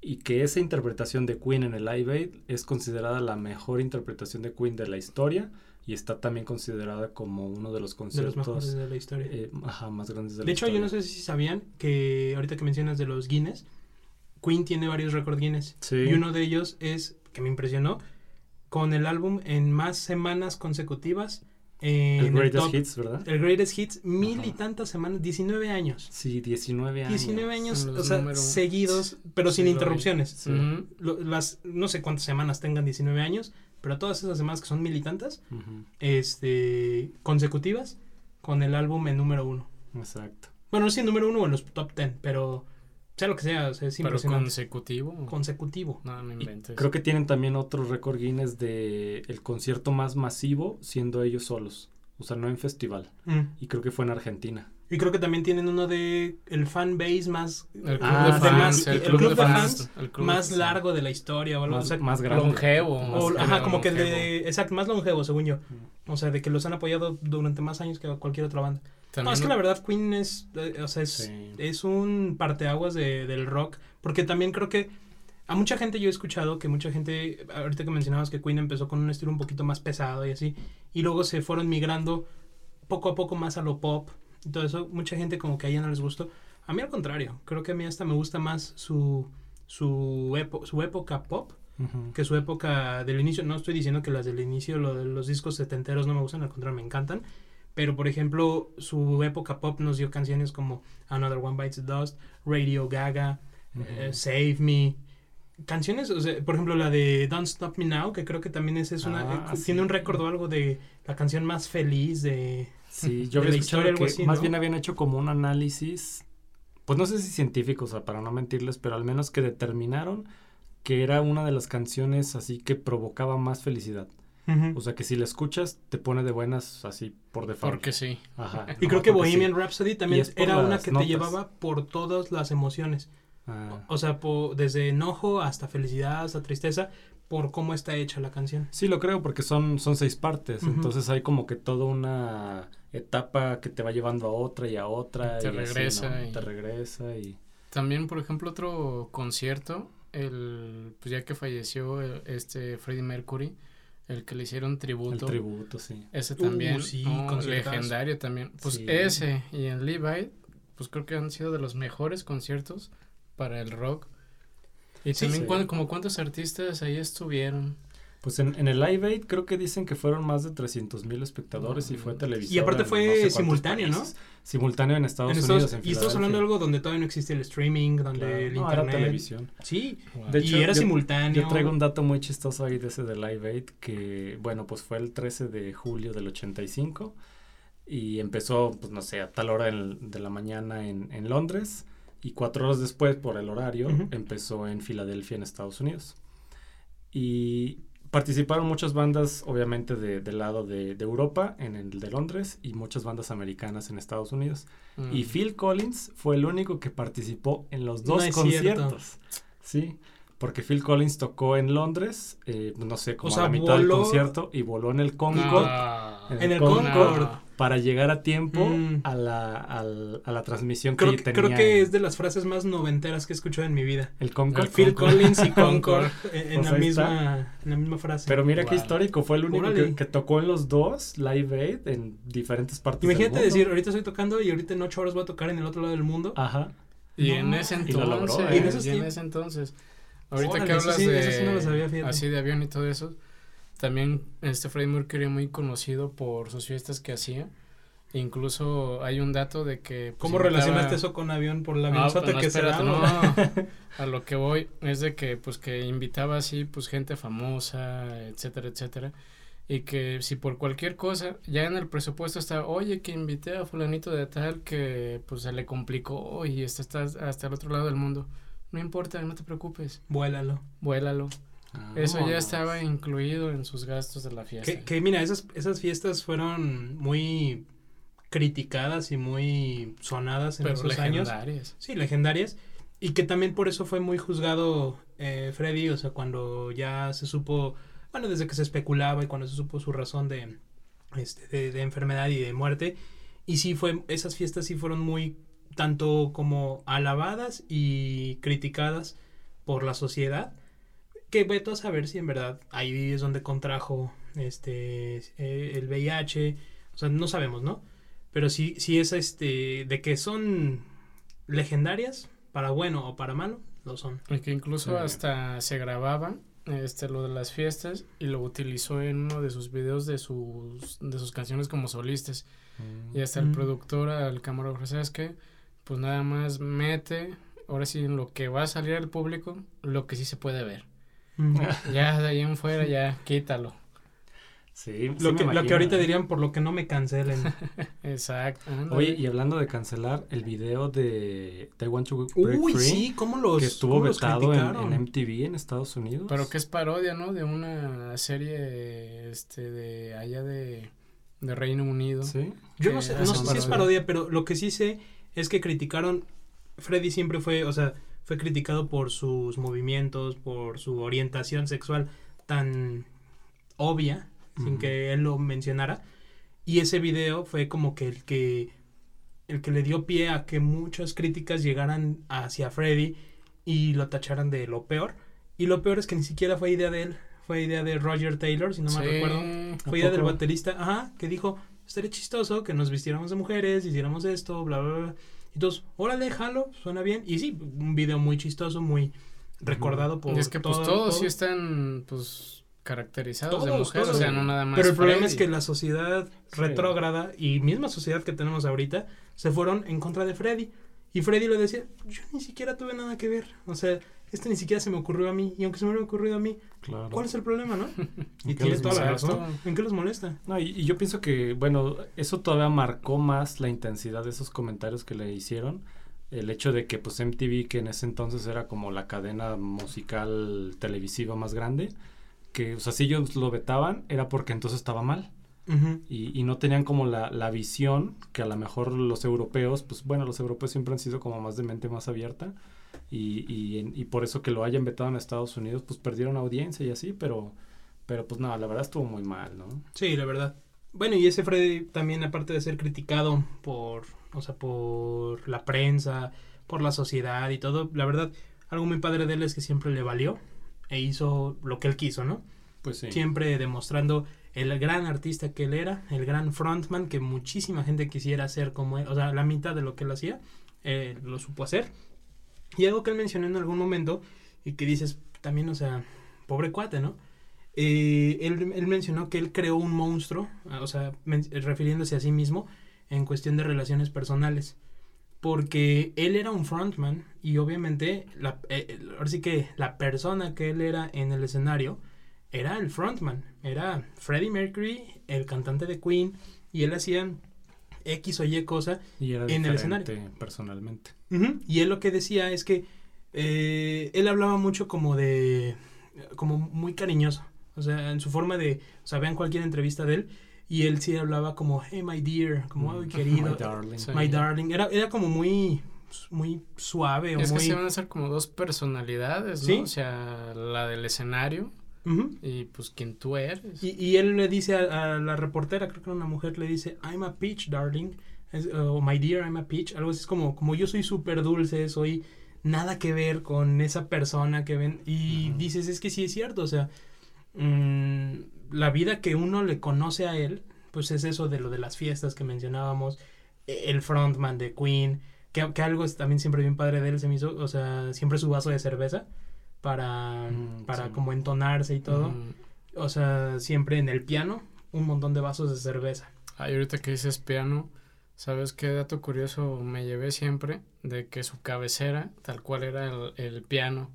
y que esa interpretación de Queen en el Live Aid es considerada la mejor interpretación de Queen de la historia y está también considerada como uno de los de los conciertos de la historia. eh, ajá, más grandes de la de hecho, yo no historia. sé si sabían que ahorita que mencionas de los Guinness, Queen tiene varios récords Guinness. Sí. Y uno de ellos es, que me impresionó, con el álbum en más semanas consecutivas. En el el Greatest top- Hits, ¿verdad? El Greatest Hits, mil y tantas semanas, 19 años. Sí, 19 años. 19 años, los o sea, número- seguidos, pero sin Sí, interrupciones. Sí. Ujú. Lo- las, no sé cuántas semanas tengan 19 años, pero todas esas semanas que son mil y tantas, Ujú, este, consecutivas, con el álbum en número uno. Exacto. Bueno, no sé en número uno o en los top 10, pero sea lo que sea, o sea, es Pero consecutivo. Consecutivo. No, no Y inventes. creo que tienen también otro récord Guinness de el concierto más masivo siendo ellos solos. O sea, no en festival. Mm. Y creo que fue en Argentina. Y creo que también tienen uno de el fan base más, El club Ah, de fans. más- el el club, club de de fans. fans el club más de- largo de la historia o algo, Más, o sea, más grande. Longevo. o- más ajá, como que longevo. de, exacto, más longevo, según yo. O sea, de que los han apoyado durante más años que cualquier otra banda. No, es que la verdad Queen es, eh, o sea, es, Sí. es un parteaguas de, del rock, porque también creo que a mucha gente yo he escuchado que mucha gente, ahorita que mencionabas que Queen empezó con un estilo un poquito más pesado y así, y luego se fueron migrando poco a poco más a lo pop, y todo eso, mucha gente como que a ella no les gustó. A mí al contrario, creo que a mí hasta me gusta más su, su, epo- su época pop que su época del inicio. No estoy diciendo que las del inicio, lo de los discos setenteros no me gustan, al contrario, me encantan. Pero, por ejemplo, su época pop nos dio canciones como Another One Bites the Dust, Radio Gaga, eh. Save Me. Canciones, o sea, por ejemplo, la de Don't Stop Me Now, que creo que también es, es una, Ah, eh, sí. tiene un récord o algo de la canción más feliz de... Sí, [LAUGHS] yo había escuchado que así, más bien habían hecho como un análisis, pues no sé si científico, o sea, para no mentirles, pero al menos que determinaron que era una de las canciones así que provocaba más felicidad. O sea, que si la escuchas te pone de buenas así por default. Porque sí. Ajá. [LAUGHS] y no, que Bohemian sí. Rhapsody también era una que notas. te llevaba por todas las emociones. Ah. O sea, po- desde enojo hasta felicidad, hasta tristeza, por cómo está hecha la canción. Sí, lo creo, porque son, son seis partes. Entonces hay como que toda una etapa que te va llevando a otra y a otra. Te y así, regresa ¿no? y- Te regresa y. También, por ejemplo, otro concierto, el, pues ya que falleció el- este Freddie Mercury, el que le hicieron El tributo. tributo, sí. Ese Uh, también, sí, ¿no? conciertazo. legendario también. Pues Sí. ese y en Levi, pues creo que han sido de los mejores conciertos para el rock. Y Sí, también sí. como cuántos artistas ahí estuvieron. Pues en, en el Live Aid creo que dicen que fueron más de 300 mil espectadores y fue Mm. televisión. Y aparte fue simultáneo, ¿no? Simultáneo en Estados En Unidos. En y estamos hablando de algo donde todavía no existe el streaming, donde Claro. el No, era internet. televisión. Sí, De y era yo- simultáneo. Yo traigo un dato muy chistoso ahí de ese de Live Aid que, bueno, pues fue el 13 de julio del 85 y empezó, pues no sé, a tal hora en- de la mañana en, en Londres y cuatro horas después, por el horario, empezó en Filadelfia, en Estados Unidos. Y participaron muchas bandas, obviamente, de- del lado de, de Europa, en el de Londres, y muchas bandas americanas en Estados Unidos. Y Mm. Phil Collins fue el único que participó en los dos conciertos. Sí, porque Phil Collins tocó en Londres, eh, no sé, como sea, a la mitad del concierto y voló en el Concorde Ah. En el Concorde. Para llegar a tiempo Mm. a, la, a la transmisión Creo, que que- tenía creo que es de las frases más noventeras que he escuchado en mi vida. el Concorde. El Phil. Collins y [LAUGHS] Concord Concorde. en, en Pues la misma, en la misma frase. Pero mira qué histórico, fue el único que, que tocó en los dos Live Aid en diferentes partes del Imagínate mundo. decir, ahorita estoy tocando y ahorita en ocho horas voy a tocar en el otro lado del mundo. Ajá. Y No, en ese y entonces, lo logró, ¿eh? y En ese entonces, ahorita Órale, que eso hablas sí- de, eso sí no lo sabía, así de avión y todo eso, también este Freddie Mercury muy conocido por sus fiestas que hacía. Incluso hay un dato de que pues, ¿Cómo relacionaste eso con avión por la Ah, avionzota pues no, que espérate, no. [LAUGHS] A lo que voy es de que pues que invitaba así pues gente famosa, etcétera, etcétera. Y que si por cualquier cosa, ya en el presupuesto está, oye, que invité a fulanito de tal que pues se le complicó y está, está hasta el otro lado del mundo. No importa, no te preocupes, Vuélalo. vuélalo. Eso ya estaba incluido en sus gastos de la fiesta. Que, que mira, esas, esas fiestas fueron muy criticadas y muy sonadas en Pero esos años. legendarias. Sí, legendarias. Y que también por eso fue muy juzgado eh, Freddy, o sea, cuando ya se supo, bueno, desde que se especulaba y cuando se supo su razón de, este, de, de enfermedad y de muerte. Y sí fue, esas fiestas sí fueron muy, tanto como alabadas y criticadas por la sociedad. Que veto a saber si en verdad ahí es donde contrajo este eh, el VIH. O sea, no sabemos, ¿no? Pero sí, sí es este, de que son legendarias, para bueno o para malo, lo son. Y que incluso Sí. hasta se grababa este, lo de las fiestas y lo utilizó en uno de sus videos de sus, de sus canciones como solistas. Mm. Y hasta el Mm. productor, al camarógrafo, ¿sabes qué? Pues nada más mete, ahora sí, en lo que va a salir al público, lo que sí se puede ver. Ujú. Ya de ahí en fuera, ya quítalo. Sí, Lo, que, lo que ahorita dirían por lo que no me cancelen. [LAUGHS] Exacto. ándale. Oye, y hablando de cancelar, el video de I Want to Break Uy, Free, sí, ¿cómo los que estuvo cómo los vetado en, en MTV en Estados Unidos. Pero que es parodia, ¿no? De una serie este de allá de, de Reino Unido. Sí. Yo no sé, no sé si es parodia. parodia, pero lo que sí sé es que criticaron. Freddy siempre fue, o sea, fue criticado por sus movimientos, por su orientación sexual tan obvia, sin que él lo mencionara. Y ese video fue como que el que el que le dio pie a que muchas críticas llegaran hacia Freddy y lo tacharan de lo peor. Y lo peor es que ni siquiera fue idea de él, fue idea de Roger Taylor, si no mal Sí. recuerdo. ¿A Fue idea del baterista, ajá, que dijo, estaría chistoso que nos vistiéramos de mujeres, hiciéramos esto, bla, bla, bla. Todos, órale, jalo, suena bien. Y sí, un video muy chistoso, muy recordado por Y es que pues todo- todos todo. sí están pues caracterizados de Todos, mujer, todos. o sea, no nada más. Pero el problema es que la sociedad Sí. retrógrada y misma sociedad que tenemos ahorita se fueron en contra de Freddy. Y Freddy le decía, yo ni siquiera tuve nada que ver. O sea, esto ni siquiera se me ocurrió a mí. Y aunque se me hubiera ocurrido a mí, Claro. ¿cuál es el problema, no? [LAUGHS] y toda la razón. ¿En qué los molesta? No, y, y yo pienso que, bueno, eso todavía marcó más la intensidad de esos comentarios que le hicieron. El hecho de que, pues, MTV, que en ese entonces era como la cadena musical televisiva más grande, que, o sea, si ellos lo vetaban, era porque entonces estaba mal. Y no tenían como la, la visión que a lo mejor los europeos, pues, bueno, los europeos siempre han sido como más de mente más abierta. Y, y, y por eso que lo hayan vetado en Estados Unidos, pues, perdieron audiencia y así, pero... Pero pues no, la verdad estuvo muy mal, ¿no? Sí, la verdad. Bueno, y ese Freddy también, aparte de ser criticado por, o sea, por la prensa, por la sociedad y todo, la verdad, algo muy padre de él es que siempre le valió e hizo lo que él quiso, ¿no? Pues sí. Siempre demostrando el gran artista que él era, el gran frontman que muchísima gente quisiera ser como él, o sea, la mitad de lo que él hacía, eh, lo supo hacer. Y algo que él mencionó en algún momento y que dices también, o sea, pobre cuate, ¿no? Eh, él, él mencionó que él creó un monstruo, ah, o sea, refiriéndose a sí mismo en cuestión de relaciones personales. Porque él era un frontman y obviamente, la, eh, ahora sí que la persona que él era en el escenario era el frontman, era Freddie Mercury, el cantante de Queen, y él hacía X o Y cosa Y era en el diferente personalmente. Y él lo que decía es que eh, él hablaba mucho como de, como muy cariñoso, o sea, en su forma de, o sea, vean cualquier entrevista de él y él sí hablaba como, hey, my dear, como, Mm. ay, [LAUGHS] querido, My darling. Sí. my darling, era, era como muy, muy suave o Es que se van a hacer como dos personalidades, ¿no? Sí. O sea, la del escenario y pues quien tú eres. Y, y él le dice a, a la reportera, creo que era una mujer, le dice, I'm a peach, darling, es- o my dear, I'm a peach, algo así, es como, como yo soy súper dulce, soy nada que ver con esa persona que ven, y Ujú. dices, es que sí es cierto, o sea, mm, la vida que uno le conoce a él, pues es eso de lo de las fiestas que mencionábamos, e- el frontman de Queen, que, que algo es también siempre bien padre de él, se me hizo, o sea, siempre su vaso de cerveza para, Mm, para sí. como entonarse y todo. Ujú. O sea, siempre en el piano, un montón de vasos de cerveza. Ay, ahorita que dices piano, ¿sabes qué dato curioso me llevé siempre? De que su cabecera, tal cual era el, el piano,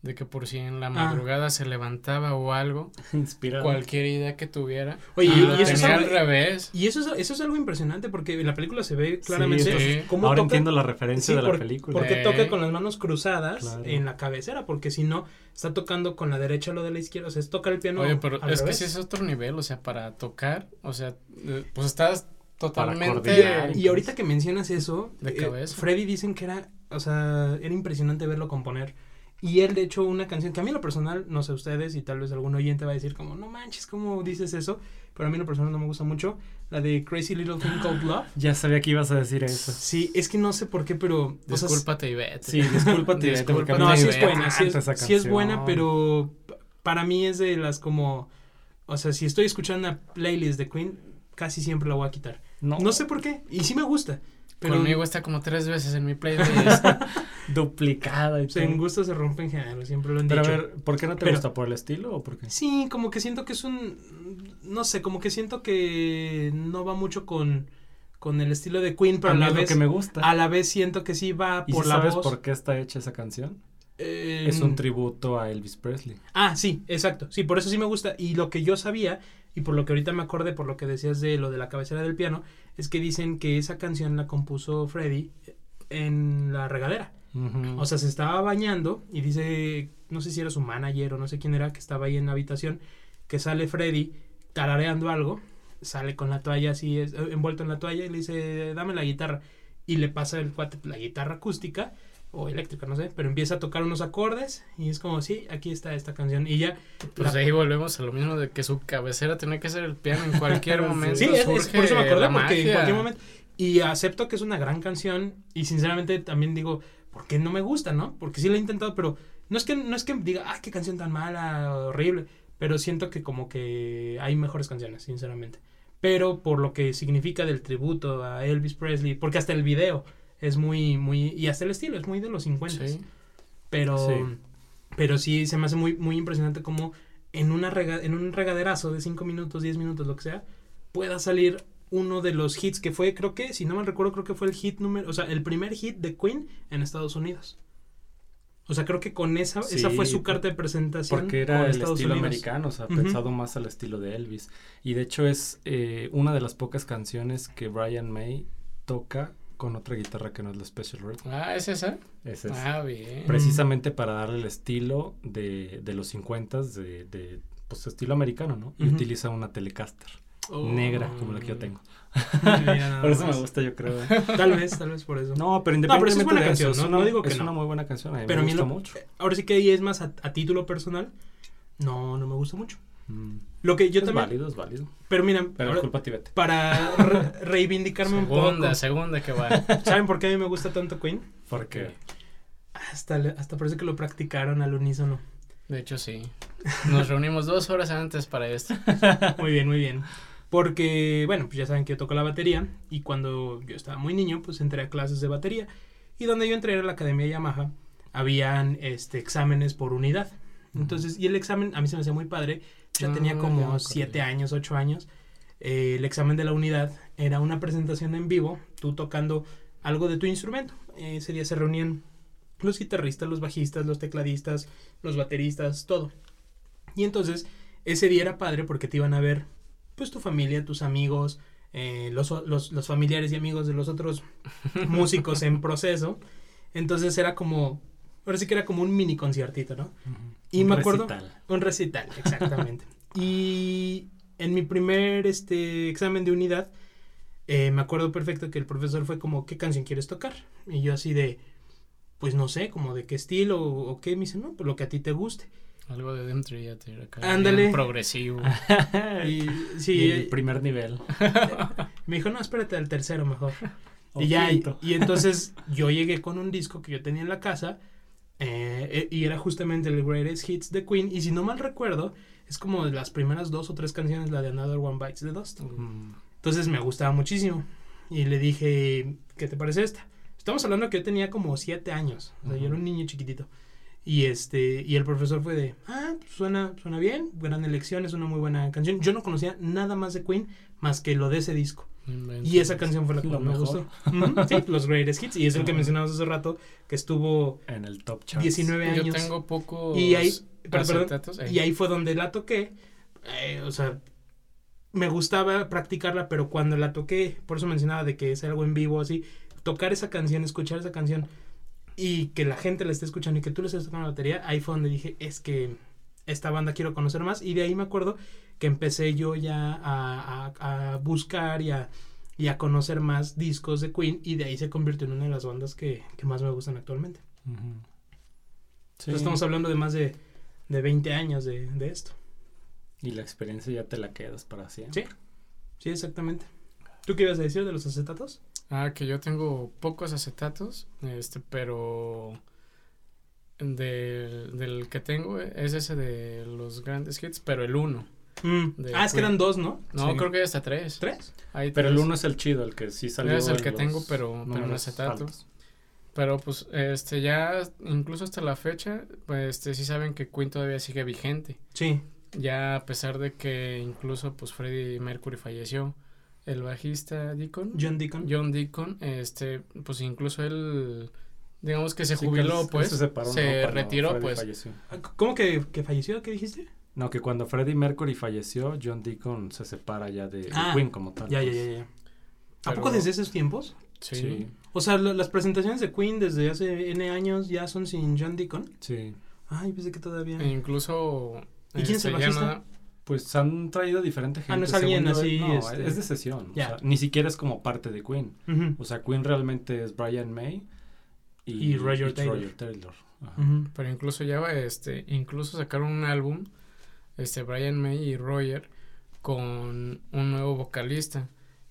de que por si en la madrugada se levantaba o algo, [LAUGHS] Inspirado. cualquier idea que tuviera, Oye, y y lo eso es algo- al revés. Y eso es, eso es algo impresionante porque en la película se ve claramente sí. cómo Ahora toca, entiendo la referencia Sí, de la por- película. porque Eh. toca con las manos cruzadas Claro. en la cabecera, porque si no, está tocando con la derecha o lo de la izquierda, o sea, es tocar el piano Oye, pero al es que sí es otro nivel, o sea, para tocar, o sea, eh, pues estás totalmente... coordinar. Y ahorita que mencionas eso, De eh. Freddy dicen que era, o sea, era impresionante verlo componer. Y él, de hecho, una canción que a mí en lo personal, no sé ustedes, y tal vez algún oyente va a decir como, no manches, ¿cómo dices eso? Pero a mí en lo personal no me gusta mucho, la de Crazy Little Thing Called Love. [GASPS] Ya sabía que ibas a decir eso. Sí, es que no sé por qué, pero... o sea, Discúlpate y vete. Sí, discúlpate. Discúlpate, porque a mí no, sí es buena, sí es, sí es buena, pero para mí es de las como... O sea, si estoy escuchando una playlist de Queen, casi siempre la voy a quitar. No, No sé por qué, y sí me gusta. Pero Conmigo está como tres veces en mi playlist. [LAUGHS] [LAUGHS] duplicada y O sea, todo. en gusto se rompen géneros, siempre lo han Pero a dicho. ver, ¿por qué no te Pero- gusta? ¿Por el estilo o por qué? Sí, como que siento que es un. No sé, como que siento que no va mucho con, con el estilo de Queen, pero a a la vez. que me gusta. A la vez siento que sí va ¿Y por si la sabes voz. por qué está hecha esa canción? Eh, Es un tributo a Elvis Presley. Ah, sí, exacto. Sí, por eso sí me gusta. Y lo que yo sabía, y por lo que ahorita me acordé, por lo que decías de lo de la cabecera del piano, es que dicen que esa canción la compuso Freddy en la regadera. O sea, se estaba bañando y dice, no sé si era su manager o no sé quién era, que estaba ahí en la habitación, que sale Freddy tarareando algo, sale con la toalla así, eh, envuelto en la toalla y le dice, dame la guitarra. Y le pasa el cuate la guitarra acústica o eléctrica, no sé, pero empieza a tocar unos acordes y es como, sí, aquí está esta canción. Y ya Pues La- ahí volvemos a lo mismo de que su cabecera tenía que ser el piano en cualquier momento. [LAUGHS] Sí, es, es por eso me acordé, porque en magia. cualquier momento. Y acepto que es una gran canción. Y sinceramente también digo, ¿por qué no me gusta, no? Porque sí la he intentado, pero no es que, no es que diga, ah, qué canción tan mala, horrible. Pero siento que como que hay mejores canciones, sinceramente. Pero por lo que significa del tributo a Elvis Presley, porque hasta el video es muy, muy, y hasta el estilo es muy de los 50. Sí. Pero, Sí. pero sí se me hace muy, muy impresionante como en, una rega- en un regaderazo de 5 minutos, 10 minutos, lo que sea, pueda salir uno de los hits que fue, creo que, si no mal recuerdo, creo que fue el hit número, o sea, el primer hit de Queen en Estados Unidos. O sea, creo que con esa, esa fue su carta de presentación. Porque era el Estados estilo Unidos. americano, o sea, pensado más al estilo de Elvis. Y de hecho es eh, una de las pocas canciones que Brian May toca con otra guitarra que no es la Special Red. Ah, ¿es esa? Es Ah, bien. precisamente para darle el estilo de, de los 50 de, de pues estilo americano, ¿no? Y utiliza una Telecaster Oh. negra como la que yo tengo. Mira, [LAUGHS] Por eso me gusta, yo creo. [LAUGHS] Tal vez, tal vez por eso. No, pero pero es independientemente buena de canción, eso, ¿no? No digo que es no. una muy buena canción, a mí Pero a me mí gusta lo- mucho. Ahora sí que ahí es más a, a título personal. No, no me gusta mucho. Mm. Lo que yo es también. válido, es válido. Pero mira, Pero ahora- culpa Tibet. para re- [LAUGHS] reivindicarme un Segunda, poco. segunda que va. [LAUGHS] ¿Saben por qué a mí me gusta tanto Queen? Porque Hasta, hasta parece que lo practicaron al unísono. De hecho, sí. Nos reunimos dos horas antes para esto. [LAUGHS] Muy bien, muy bien. Porque, bueno, pues ya saben que yo toco la batería. Y cuando yo estaba muy niño, pues entré a clases de batería. Y donde yo entré era la Academia Yamaha. Habían este, exámenes por unidad. Entonces, y el examen a mí se me hacía muy padre. Ya Ah, tenía ya me como acordé. siete años, ocho años. Eh, el examen de la unidad era una presentación en vivo, tú tocando algo de tu instrumento. Ese día se reunían los guitarristas, los bajistas, los tecladistas, los bateristas, todo. Y entonces, ese día era padre porque te iban a ver, pues tu familia, tus amigos, eh, los, los, los familiares y amigos de los otros [LAUGHS] músicos en proceso. Entonces era como, ahora sí que era como un mini conciertito, ¿no? Y un me acuerdo, recital. un recital, exactamente. [LAUGHS] y en mi primer este, examen de unidad, eh, me acuerdo perfecto que el profesor fue como, ¿qué canción quieres tocar? Y yo así de, pues no sé, como de qué estilo o, o qué. Me dice, no, pues lo que a ti te guste. Algo de Dream Theater acá. Ándale. Progresivo. Y [LAUGHS] Y sí, el eh, primer nivel. [LAUGHS] me dijo, no, espérate al tercero mejor. O y ya, y, y entonces yo llegué con un disco que yo tenía en la casa eh, eh, y era justamente el Greatest Hits de Queen. Y si no mal recuerdo, es como de las primeras dos o tres canciones, la de Another One Bites the Dust. Mm. Entonces me gustaba muchísimo. Y le dije, ¿qué te parece esta? Estamos hablando que yo tenía como siete años. O sea, yo era un niño chiquitito. Y este, y el profesor fue de, ah, suena, suena bien, gran elección, es una muy buena canción. Yo no conocía nada más de Queen más que lo de ese disco. Y esa canción fue la que Lo más me mejor. gustó. [LAUGHS] Sí, los greatest hits. Y es el que mencionamos hace rato, que estuvo En el top chart. 19 Yo años. tengo pocos Y ahí- perdón, eh. Y ahí fue donde la toqué. Eh, o sea, me gustaba practicarla, pero cuando la toqué, por eso mencionaba de que es algo en vivo así, tocar esa canción, escuchar esa canción y que la gente la esté escuchando y que tú le estés tocando la batería, ahí fue donde dije, es que esta banda quiero conocer más. Y de ahí me acuerdo que empecé yo ya a, a- a buscar y a, y a conocer más discos de Queen y de ahí se convirtió en una de las bandas que, que más me gustan actualmente. Ujú. Sí. Entonces, estamos hablando de más de, de 20 años de, de esto. Y la experiencia ya te la quedas para siempre. Sí. Sí, exactamente. ¿Tú qué ibas a decir de los acetatos? Ah, que yo tengo pocos acetatos, este, pero del, del que tengo es ese de los grandes hits, pero el uno. De ah, es que eran dos, ¿no? No, Sí. creo que hay hasta tres. ¿Tres? Pero el uno es el chido, el que sí salió. Es el que los tengo, pero- pero en números acetato. altos. Pero pues este ya incluso hasta la fecha, pues este sí saben que Queen todavía sigue vigente. Sí. Ya a pesar de que incluso pues Freddie Mercury falleció, el bajista Deacon, John Deacon. John Deacon, este pues incluso él digamos que se Sí, jubiló él pues, se, separó, ¿no? se cuando retiró pues. falleció. Ah, ¿Cómo que, que falleció? ¿Qué dijiste? No, que cuando Freddie Mercury falleció, John Deacon se separa ya de, Ah, Queen como tal. Ya, ya, pues. ya, ya. ¿A Pero- poco desde esos tiempos? Sí. Sí, O sea, lo- las presentaciones de Queen desde hace N años ya son sin John Deacon. sí. Ay, pensé que todavía. E incluso ¿Y quién es el este, nada- Pues han traído diferente gente. Ah, no es alguien así, No, este- es de sesión. o Ya. sea, ni siquiera es como parte de Queen. O sea, Queen realmente es Brian May y, Y Roger y Taylor. Taylor. Ajá. Pero incluso ya va, este, incluso sacaron un álbum, este, Brian May y Roger, con un nuevo vocalista,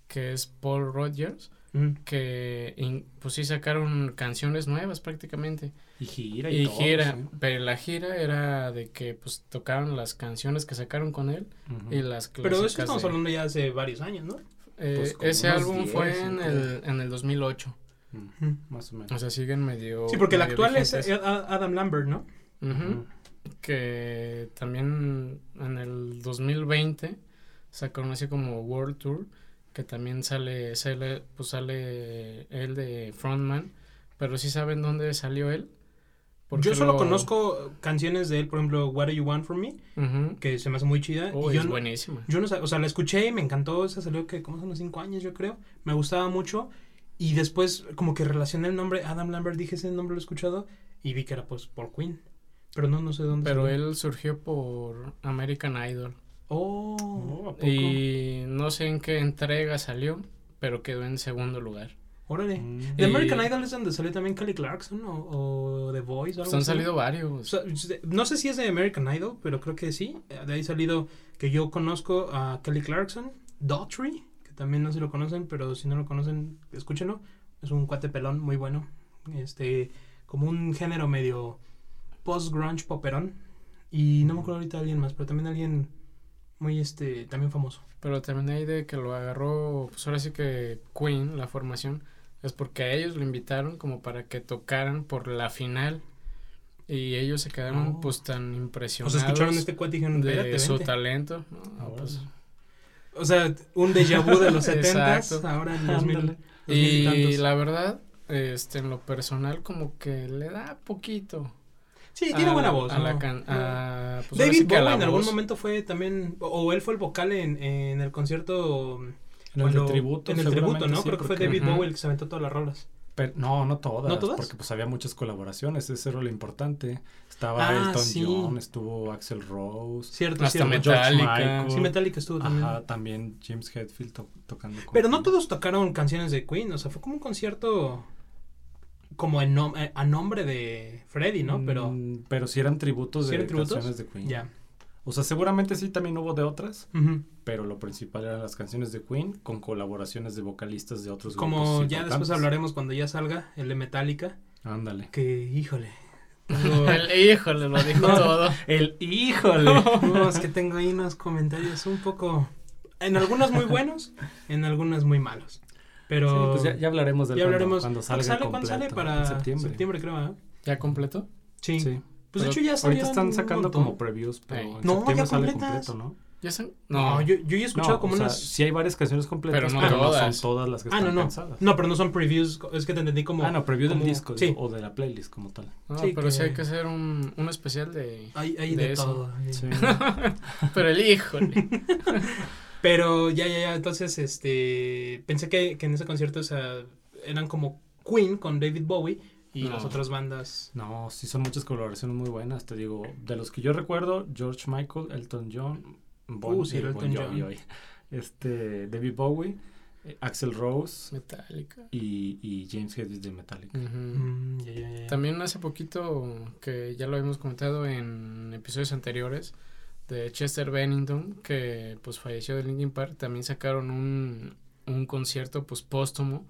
que es Paul Rogers, Ujú. que in- pues sí sacaron canciones nuevas prácticamente. Y gira y, Y todo, gira, sí. pero la gira era de que pues tocaron las canciones que sacaron con él Ujú. y las Pero eso estamos de- hablando ya hace varios años, ¿no? eh, pues, ese álbum 10, fue en el, en el 2008. Mm, Más o menos. O sea, siguen medio. Sí, porque el actual es vigentes. A- Adam Lambert, ¿no? Ujú. Ujú. Que también en el 2020 sacaron así como World Tour que también sale sale pues sale él de frontman pero sí saben dónde salió él Yo solo lo- conozco canciones de él, por ejemplo, What Do You Want From Me, que se me hace muy chida. Oh, y yo es no- buenísima. Yo no o sea, la escuché y me encantó, esa salió que como hace unos cinco años yo creo, me gustaba mucho y después como que relacioné el nombre Adam Lambert, dije ese nombre lo he escuchado y vi que era pues por Queen, pero no, no sé dónde. pero salió. él surgió por American Idol Oh, Oh, ¿a poco? y no sé en qué entrega salió pero quedó en segundo lugar órale. Mm. ¿De American Idol es donde salió también Kelly Clarkson o, o The Voice o algo Pues han así? salido O varios sea, no sé si es de American Idol, pero creo que sí. De ahí salido que yo conozco a Kelly Clarkson, Daughtry, que también no sé si lo conocen, pero si no lo conocen, escúchenlo. Es un cuate pelón muy bueno. Este, como un género medio post-grunge poperón. Y no me acuerdo ahorita de alguien más, pero también alguien muy, este, también famoso. Pero también hay de que lo agarró, pues ahora sí que Queen, la formación, es porque a ellos lo invitaron como para que tocaran por la final. Y ellos se quedaron Oh. pues tan O impresionados sea, escucharon este cuate y dijeron, de "Espérate, su vente". talento. No, Ah, pues, O sea, un déjà vu de los [LAUGHS] 70 Exacto. ahora en 2000. Ándale. 2000 y y la verdad, este, en lo personal como que le da poquito. Sí, tiene a buena voz. A la ¿no? can- No. a, pues, David Bowie en algún momento fue también, o él fue el vocal en, en el concierto. En el cuando- tributo. En el tributo, ¿no? sí, Creo que fue David Ujú. Bowie el que se aventó todas las rolas. Pero- no, no todas. ¿No todas? Porque pues había muchas colaboraciones, eso era lo importante. Estaba Ah, Elton sí. John, estuvo Axel Rose. Cierto, Hasta cierto. Metallica. Sí, Metallica estuvo también. Ajá, también James Hetfield to- tocando con Pero no todos tocaron canciones de Queen, o sea, fue como un concierto como en nom- eh, a nombre de Freddie, ¿no? Pero Mm, pero sí eran tributos ¿Sí de eran tributos? canciones de Queen. ya. O sea, seguramente sí también hubo de otras, pero lo principal eran las canciones de Queen con colaboraciones de vocalistas de otros Como grupos ya importantes. después hablaremos cuando ya salga el de Metallica, Ándale. que híjole. tengo- [LAUGHS] El, híjole, lo dijo No. todo. El híjole. [LAUGHS] No, es que tengo ahí unos comentarios un poco. En algunos muy buenos, en algunos muy malos. Pero. Sí, pues ya, ya hablaremos del ya hablaremos. cuando, cuando salga ¿Sale cuándo sale? completo, Para en septiembre. septiembre, creo, ¿eh? ¿Ya completo? Sí. Sí. Pues de hecho ya Ahorita están sacando como previews, pero Ey. en No, septiembre ya sale completo, ¿no? ¿Ya san- No, No, yo, yo ya he escuchado No, como o sea, unas. sí hay varias canciones completas, Pero pero no no, todas. son todas las que ah, están no, no. pensadas. No, pero no son previews. Es que te entendí como. ah, no, preview del disco Sí. digo, o de la playlist como tal. no, Sí, pero sí que- hay que hacer un, un especial de... Hay, hay de de, eso. todo. Sí. [LAUGHS] Pero el híjole. [LAUGHS] Pero ya, ya, ya. Entonces, este. Pensé que, que en ese concierto o sea, eran como Queen con David Bowie y No. las otras bandas. No, sí son muchas colaboraciones muy buenas, te digo, de los que yo recuerdo, George Michael, Elton John, Bon, Uh, sí, Elton Bon Jovi John. [LAUGHS] este, David Bowie, eh, Axel Rose Metallica. y, y James Hetfield de Metallica. Mm. También hace poquito, que ya lo habíamos comentado en episodios anteriores, de Chester Bennington, que pues falleció de Linkin Park, también sacaron un, un concierto pues póstumo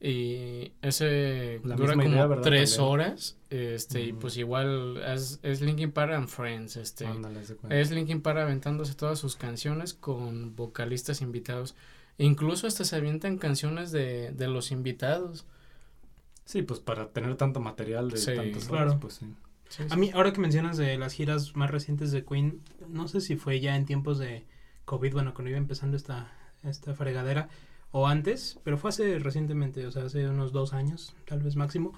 y ese La dura como tres También. horas, este, y pues igual es, es Linkin Park and Friends, este, Ándale, es Linkin Park aventándose todas sus canciones con vocalistas invitados. Incluso hasta se avientan canciones de, de los invitados. Sí, pues para tener tanto material de Sí, tantas claro. horas, pues sí. Sí, A mí, ahora que mencionas de las giras más recientes de Queen, no sé si fue ya en tiempos de COVID, bueno, cuando iba empezando esta, esta fregadera, o antes, pero fue hace recientemente, o sea, hace unos dos años, tal vez máximo,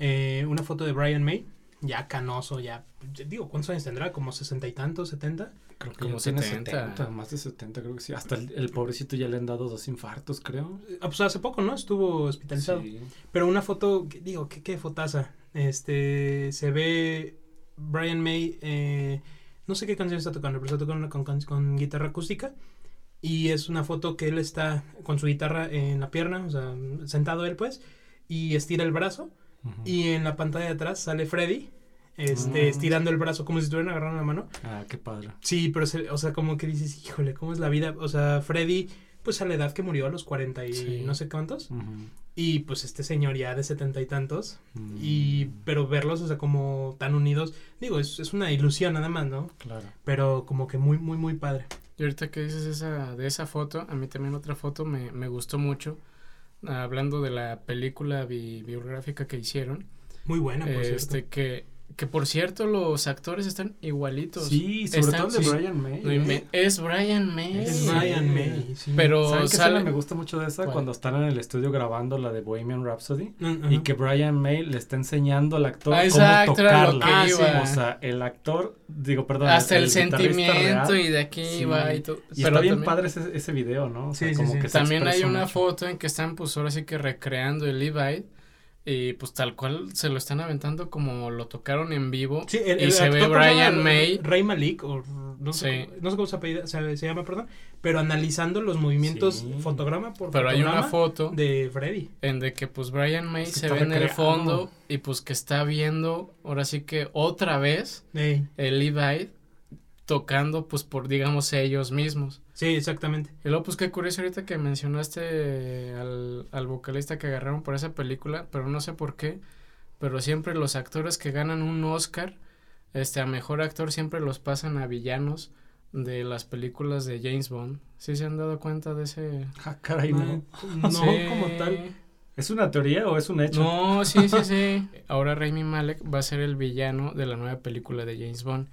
eh, una foto de Brian May, ya canoso, ya, digo, ¿cuántos años tendrá? ¿Como sesenta y tantos, setenta? Creo que Como tiene 70. 70, más de 70 creo que sí. Hasta el, el pobrecito ya le han dado dos infartos, creo. Ah, pues hace poco, ¿no? Estuvo hospitalizado. Sí. Pero una foto, digo, ¿qué, qué fotaza? Este, se ve Brian May, eh, no sé qué canción está tocando, pero está tocando con, con, con guitarra acústica. Y es una foto que él está con su guitarra en la pierna, o sea, sentado él pues, y estira el brazo. Y en la pantalla de atrás sale Freddy, este, Mm. estirando el brazo, como si estuvieran agarrando la mano. Ah, qué padre. Sí, pero, se- o sea, como que dices, híjole, ¿cómo es la vida? O sea, Freddy, pues a la edad que murió, a los 40 y Sí. no sé cuántos. Y pues este señor ya de setenta y tantos. Mm, Y, pero verlos, o sea, como tan unidos, digo, es, es una ilusión nada más, ¿no? Claro. Pero como que muy, muy, muy padre. Y ahorita que dices esa, de esa foto, a mí también otra foto me, me gustó mucho. Hablando de la película bi- biográfica que hicieron. Muy buena, por este, cierto. que, que por cierto, los actores están igualitos. Sí, sobre Están- todo el de sí. Brian May. ¿eh? es Brian May. Es Sí. Brian May, sí. Pero ¿Saben qué sale- me gusta mucho de esa? ¿Cuál? Cuando están en el estudio grabando la de Bohemian Rhapsody. Mm, Y ajá. que Brian May le está enseñando al actor Ah, cómo tocarla. Ah, iba. O sea, el actor, digo, perdón. Hasta el, guitarrista sentimiento real. y de aquí Sí. va y todo. Y Pero está bien también- padre ese, ese video, ¿no? O sea, Sí, sí, como sí. que se También hay una mucho. foto en que están pues ahora sí que recreando el Levi y pues tal cual se lo están aventando como lo tocaron en vivo Sí, el- y el se ve actor, ¿cómo se Brian? May Ray Malik, o no sé, Sí. cómo, no sé cómo se, apellida- se, se llama, perdón, pero analizando los movimientos Sí. fotograma por pero hay una fotograma foto de Freddy. en de que pues Brian May Es que se ve en el fondo y pues que está viendo ahora sí que otra vez Ey, el Levi tocando pues por digamos ellos mismos Sí, exactamente. y luego pues qué curioso ahorita que mencionaste al, al vocalista que agarraron por esa película pero no sé por qué pero siempre los actores que ganan un Oscar este a mejor actor siempre los pasan a villanos de las películas de James Bond ¿sí se han dado cuenta de ese Ah, caray, no. [LAUGHS] No, Sí. como tal. ¿Es una teoría o es un hecho? No, sí, sí, sí. Ahora Rami Malek va a ser el villano de la nueva película de James Bond.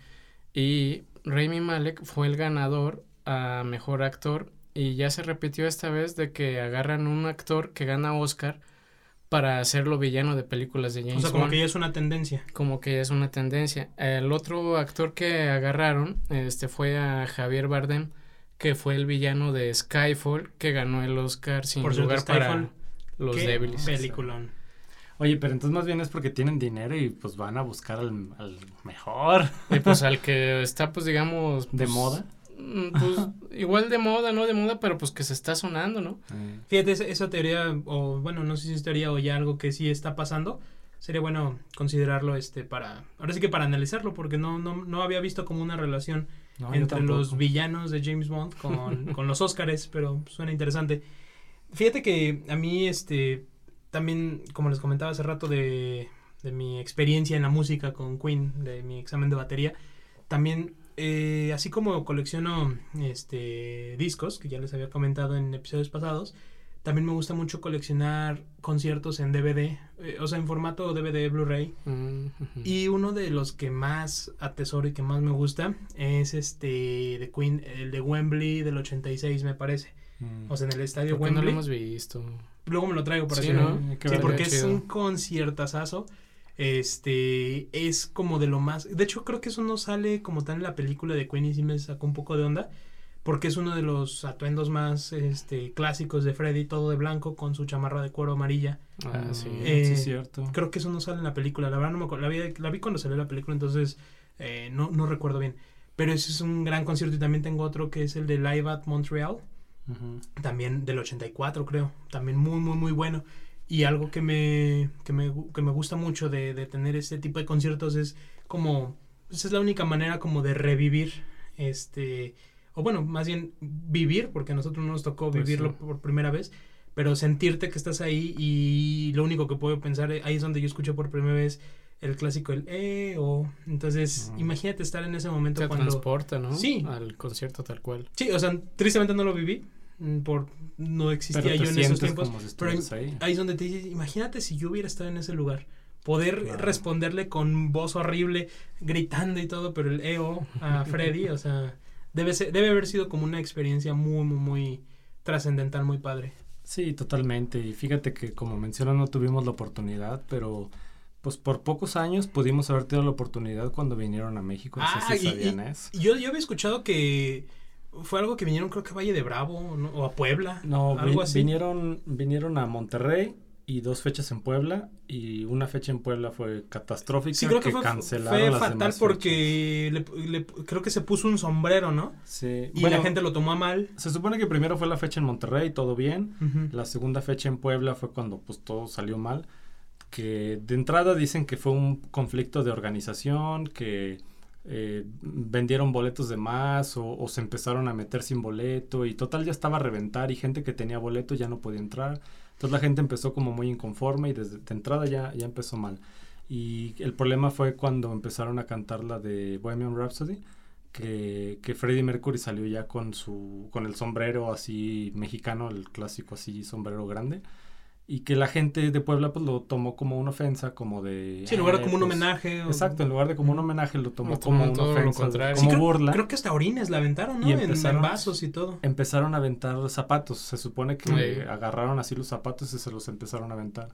Y Rami Malek fue el ganador a mejor actor. Y ya se repitió esta vez de que agarran un actor que gana Oscar para hacerlo villano de películas de James O sea, como Bond. que ya es una tendencia. Como que es una tendencia. El otro actor que agarraron este fue a Javier Bardem, que fue el villano de Skyfall, que ganó el Oscar sin Por cierto, lugar para Skyfall, los Qué débiles. Peliculón. Oye, pero entonces más bien es porque tienen dinero y pues van a buscar al, al mejor Y pues al [LAUGHS] que está, pues digamos. de pues, moda. Mm, Pues [LAUGHS] igual de moda, no de moda, pero pues que se está sonando, ¿no? Fíjate, esa, esa teoría, o bueno, no sé si es teoría o ya algo que sí está pasando, sería bueno considerarlo este para, ahora sí que para analizarlo, porque no, no, no había visto como una relación no, entre los villanos de James Bond con, [LAUGHS] con los Óscares, pero suena interesante. Fíjate que a mí, este, también, como les comentaba hace rato de, de mi experiencia en la música con Queen, de mi examen de batería, también, eh, así como colecciono, este, discos, que ya les había comentado en episodios pasados, también me gusta mucho coleccionar conciertos en DVD, eh, o sea, en formato DVD Blu-ray. Mm. Y uno de los que más atesoro y que más me gusta es este de Queen, el de Wembley del 86 me parece. Mm. O sea, en el estadio ¿Por qué no lo Wembley. hemos visto? Luego me lo traigo para Sí. ¿no? Sí, porque es un conciertazazo. Este es como de lo más. De hecho, creo que eso no sale como tal en la película de Queen y sí me sacó un poco de onda. Porque es uno de los atuendos más este, clásicos de Freddy, todo de blanco con su chamarra de cuero amarilla. Ah, sí. Eh, sí, es cierto. Creo que eso no sale en la película. La verdad no me acuerdo. La vi, la vi cuando salió la película, entonces eh, no, no recuerdo bien. Pero ese es un gran concierto y también tengo otro que es el de Live at Montreal. Ujú. También del 84 creo. También muy, muy, muy bueno. Y algo que me, que me, que me gusta mucho de, de tener este tipo de conciertos es como... Esa es la única manera como de revivir este... O bueno, más bien vivir, porque a nosotros no nos tocó Pues vivirlo por primera vez pero sentirte que estás ahí y lo único que puedo pensar, eh, ahí es donde yo escucho por primera vez el clásico, el eh, o... Entonces, Mm. imagínate estar en ese momento Te cuando... transporta, ¿no? Sí. Al concierto tal cual. Sí, o sea, tristemente no lo viví, por no existía yo en esos tiempos. como si Pero ahí. ahí es donde te dices, imagínate si yo hubiera estado en ese lugar. Poder Claro. responderle con voz horrible, gritando y todo, pero el EO a [LAUGHS] Freddy, o sea, debe, ser, debe haber sido como una experiencia muy, muy, muy trascendental, muy padre. Sí, totalmente. Y fíjate que como mencionas no tuvimos la oportunidad, pero pues por pocos años pudimos haber tenido la oportunidad cuando vinieron a México. No Ah, sé si y- sabían y- eso. Y yo, yo había escuchado que fue algo que vinieron, creo que a Valle de Bravo ¿no? o a Puebla. No, vi- algo así. vinieron, vinieron a Monterrey y dos fechas en Puebla y una fecha en Puebla fue catastrófica Sí, creo que, fue, cancelaron fue las fatal demás porque le- le- creo que se puso un sombrero, ¿no? Sí. Y Bueno, la gente lo tomó a mal. se supone que primero fue la fecha en Monterrey, todo bien. La segunda fecha en Puebla fue cuando pues todo salió mal. Que de entrada dicen que fue un conflicto de organización, que eh, vendieron boletos de más o, se empezaron a meter sin boleto y total ya estaba a reventar y gente que tenía boleto ya no podía entrar. Entonces la gente empezó como muy inconforme y desde de entrada ya, ya empezó mal. Y el problema fue cuando empezaron a cantar la de Bohemian Rhapsody, que, que Freddie Mercury salió ya con su con el sombrero así mexicano, el clásico así sombrero grande. Y que la gente de Puebla pues lo tomó como una ofensa, como de... Sí, en lugar de "Eh, como un pues, homenaje. o- Exacto, en lugar de como un homenaje lo tomó como una todo lo ofensa, contrario. como Sí, creo, burla. creo que hasta orines la aventaron, ¿no? Y En- en, empezaron- vasos y todo. Empezaron a aventar zapatos. Se supone que Sí. agarraron así los zapatos y se los empezaron a aventar.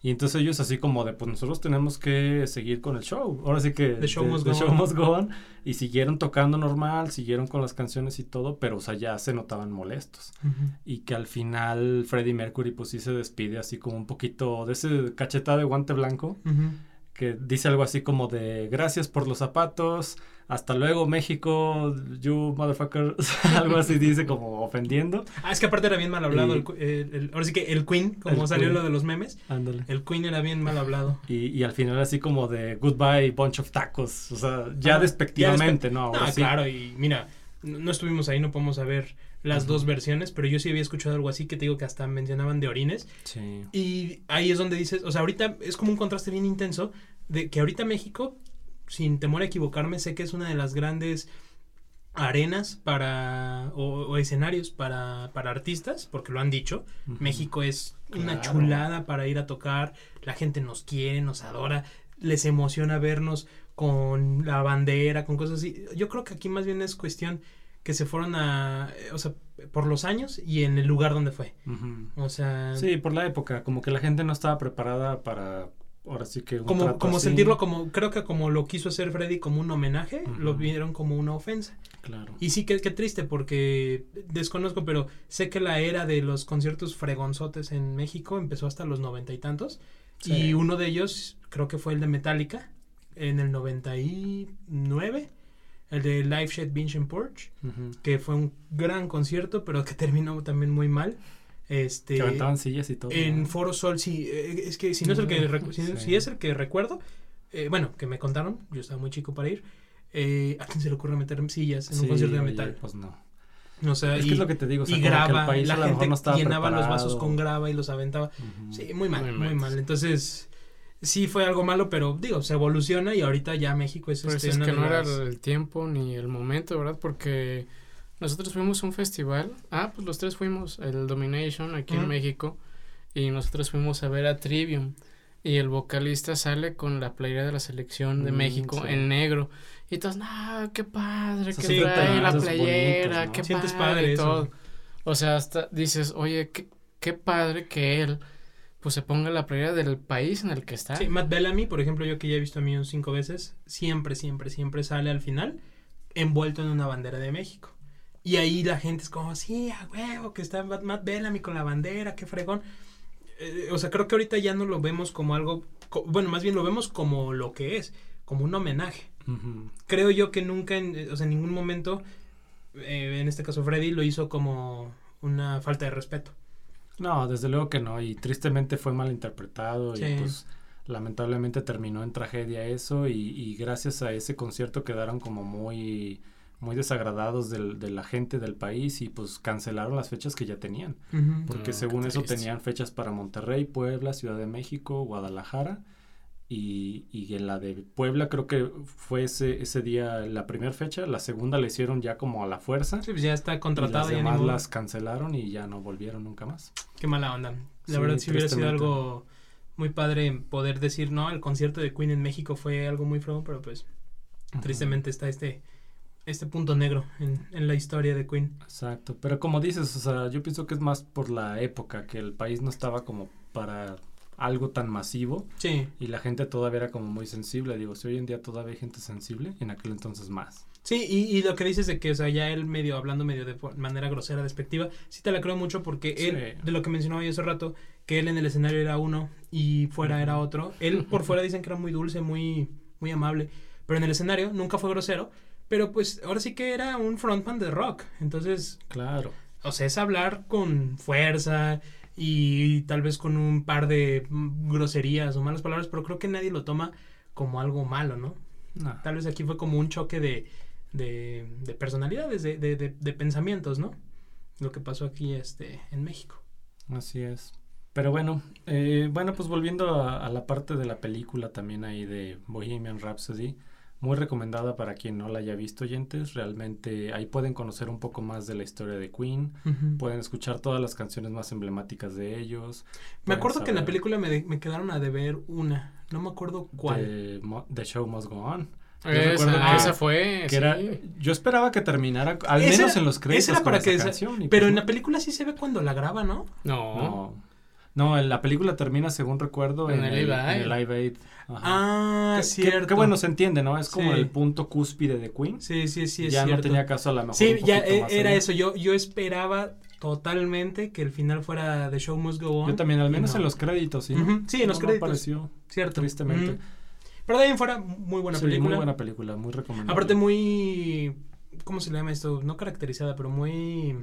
Y entonces ellos así como de, pues nosotros tenemos que seguir con el show. Ahora sí que The show must the go show on. must go on. Y siguieron tocando normal, siguieron con las canciones y todo, pero o sea, ya se notaban molestos. Y que al final Freddie Mercury pues sí se despide así como un poquito de ese cachetada de guante blanco. Que dice algo así como de, gracias por los zapatos, hasta luego México, you motherfucker. [LAUGHS] algo así dice como ofendiendo. Ah, es que aparte era bien mal hablado. Y- el el- el- ahora sí que el Queen, como salió Queen. lo de los memes, Ándale. el Queen era bien mal hablado. Y, y al final así como de goodbye bunch of tacos. O sea, ya despectivamente, ya ¿no? Ahora No, sí. claro, y mira, no, estuvimos ahí, no podemos saber las dos versiones, pero yo sí había escuchado algo así que te digo que hasta mencionaban de orines. Sí. Y ahí es donde dices, o sea, ahorita es como un contraste bien intenso de que ahorita México, sin temor a equivocarme, sé que es una de las grandes arenas para o, o escenarios para, para artistas, porque lo han dicho. México es una chulada para ir a tocar, la gente nos quiere, nos adora, les emociona vernos con la bandera, con cosas así. Yo creo que aquí más bien es cuestión que se fueron a, o sea, por los años y en el lugar donde fue. O sea, Sí, por la época, como que la gente no estaba preparada para, ahora sí que un como, trato como así. sentirlo como, creo que como lo quiso hacer Freddy como un homenaje, lo vieron como una ofensa. Claro. Y sí, que qué triste, porque desconozco, pero sé que la era de los conciertos fregonzotes en México empezó hasta los noventa y tantos. Sí. Y uno de ellos creo que fue el de Metallica en el 99, el de Live Shed Binge and Porch, que fue un gran concierto, pero que [LAUGHS] terminó también muy mal. Este, Que aventaban sillas y todo. en ¿no? Foro Sol, sí, eh, es que si no es el que, recu- si, Sí. si es el que recuerdo, eh, bueno, que me contaron, yo estaba muy chico para ir, eh, ¿a quién se le ocurre meter sillas en un concierto de oye, metal? Pues no. O sea, Es y, que es lo que te digo, o sea, y que el graba, país la gente no llenaba los vasos con grava y los aventaba. Sí, muy mal, Muy muy, mal. mal. Entonces, sí fue algo malo, pero digo, se evoluciona y ahorita ya México es Pues este, es que no era el tiempo ni el momento, ¿verdad? Porque nosotros fuimos a un festival. Ah, pues los tres fuimos, el Domination aquí en México. Y nosotros fuimos a ver a Trivium. Y el vocalista sale con la playera de la selección de Mm, México sí. en negro. Y todos, no, qué padre, que son trae la playera, bonitos, ¿no? qué Sientes padre, padre y eso. todo. O sea, hasta dices, oye, qué, qué padre que él pues se ponga la playera del país en el que está. Sí, Matt Bellamy, por ejemplo, yo que ya he visto a mí un cinco veces, siempre, siempre, siempre sale al final envuelto en una bandera de México. Y ahí la gente es como, sí, a huevo, que está Matt Bellamy con la bandera, qué fregón. Eh, o sea, creo que ahorita ya no lo vemos como algo, co- bueno, más bien lo vemos como lo que es, como un homenaje. Creo yo que nunca, en, eh, o sea, en ningún momento, eh, en este caso Freddy, lo hizo como una falta de respeto. No, desde luego que no, y tristemente fue mal interpretado Sí. y pues lamentablemente terminó en tragedia eso y, y gracias a ese concierto quedaron como muy muy desagradados del, de la gente del país y pues cancelaron las fechas que ya tenían porque No, según eso tenían fechas para Monterrey, Puebla, Ciudad de México, Guadalajara y, y en la de Puebla creo que fue ese, ese día la primera fecha, la segunda la hicieron ya como a la fuerza. Sí, pues ya está Y contratada. las ya demás modo. las cancelaron y ya no volvieron nunca más. Qué mala onda. La Sí, verdad, si hubiera sido algo muy padre poder decir, no, el concierto de Queen en México fue algo muy feo, pero pues tristemente está este, este punto negro en, en la historia de Queen. Exacto, pero como dices, o sea, yo pienso que es más por la época, que el país no estaba como para algo tan masivo Sí, y la gente todavía era como muy sensible. Digo, si hoy en día todavía hay gente sensible, en aquel entonces más. sí, y, y lo que dices de que, o sea, ya él medio hablando medio de manera grosera, despectiva, sí te la creo mucho porque él, Sí. de lo que mencionaba yo hace rato, que él en el escenario era uno y fuera era otro. Él por fuera dicen que era muy dulce, muy, muy amable, pero en el escenario nunca fue grosero. Pero pues ahora sí que era un frontman de rock. Entonces, Claro. o sea, es hablar con fuerza y tal vez con un par de groserías o malas palabras, pero creo que nadie lo toma como algo malo, ¿no? No. Tal vez aquí fue como un choque de, de, de personalidades, de, de, de- de pensamientos, ¿no? Lo que pasó aquí este, en México. Así es. Pero bueno, eh, bueno, pues volviendo a, a la parte de la película también ahí de Bohemian Rhapsody, muy recomendada para quien no la haya visto, oyentes. Realmente ahí pueden conocer un poco más de la historia de Queen, pueden escuchar todas las canciones más emblemáticas de ellos. Me acuerdo que en la película me, de- me quedaron a deber una, no me acuerdo cuál. The Show Must Go On. Yo Esa, recuerdo que- esa fue. Que sí. era, yo esperaba que terminara, al Esa menos era- en los créditos, esa era para que esa- canción, Pero pues en la película sí se ve cuando la graba, ¿no? No. No. No, la película termina, según recuerdo, En en, el el, Live Aid. Ah, Que- cierto. Que, bueno, se entiende, ¿no? Es como Sí. el punto cúspide de Queen. Sí, sí, sí, es ya no tenía caso a la mejor. Sí, ya e- más era eso. Yo, yo esperaba totalmente que el final fuera The Show Must Go On. Yo también, al menos no. en los créditos, ¿sí? Sí, en los No me créditos. apareció, Cierto. tristemente. Pero de ahí en fuera, muy buena Sí, película. muy buena película, muy recomendable. Aparte, muy. ¿Cómo se le llama esto? No caracterizada, pero muy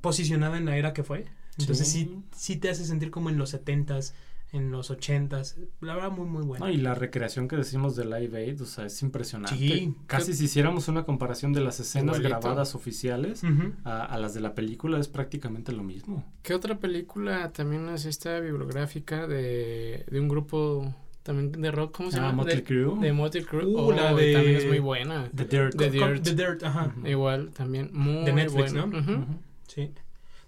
posicionada en la era que fue. Entonces sí, Sí. sí, te hace sentir como en los 70s, en los 80s. La verdad, muy, muy buena. No, y la recreación que decimos de Live Aid, o sea, es impresionante. Sí. Casi si hiciéramos una comparación de las escenas Igualito. grabadas oficiales Ujú. a, a las de la película, es prácticamente lo mismo. ¿Qué otra película también es esta bibliográfica de, de un grupo también de rock? ¿Cómo se Ah, llama? Motley de, Crue. de Motley Crue. Uh, Oh, la de- También es muy buena. The Dirt. The Dirt. The Dirt, ajá. Igual, también muy De Netflix, buena. ¿no? Ujú. Ujú. Sí.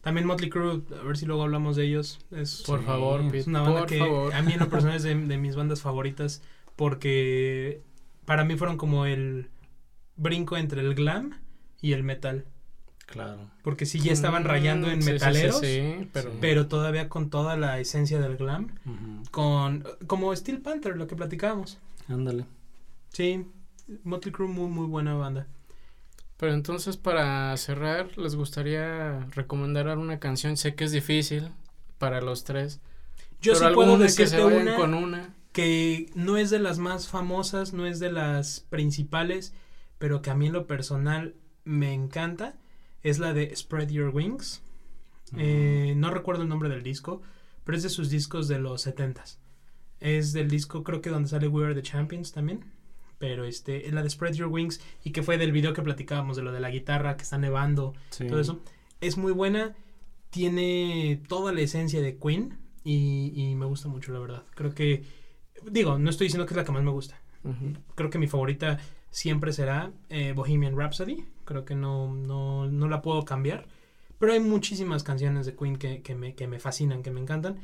También Motley Crue, a ver si luego hablamos de ellos. Es, Por Sí, favor, es una banda por que favor. a mí en lo personal es de, [LAUGHS] de mis bandas favoritas porque para mí fueron como el brinco entre el glam y el metal. Claro. Porque sí ya estaban Mm, rayando en sí, sí, sí, metaleros, sí, pero, pero todavía con toda la esencia del glam. Con, como Steel Panther, lo que platicábamos. Ándale. Sí, Motley Crue, muy, muy buena banda. Pero entonces para cerrar, les gustaría recomendar alguna canción. Sé que es difícil para los tres. Yo pero sí puedo que se decirte vayan una con una. que no es de las más famosas, no es de las principales, pero que a mí en lo personal me encanta. Es la de Spread Your Wings. Eh, no recuerdo el nombre del disco, pero es de sus discos de los 70s. Es del disco, creo que donde sale We Are the Champions también. Pero este, la de Spread Your Wings y que fue del video que platicábamos, de lo de la guitarra que está nevando, Sí. todo eso. Es muy buena, tiene toda la esencia de Queen y, y me gusta mucho, la verdad. Creo que, digo, no estoy diciendo que es la que más me gusta. Creo que mi favorita siempre será eh, Bohemian Rhapsody. Creo que no, no, no la puedo cambiar. Pero hay muchísimas canciones de Queen que, que, me, que me fascinan, que me encantan.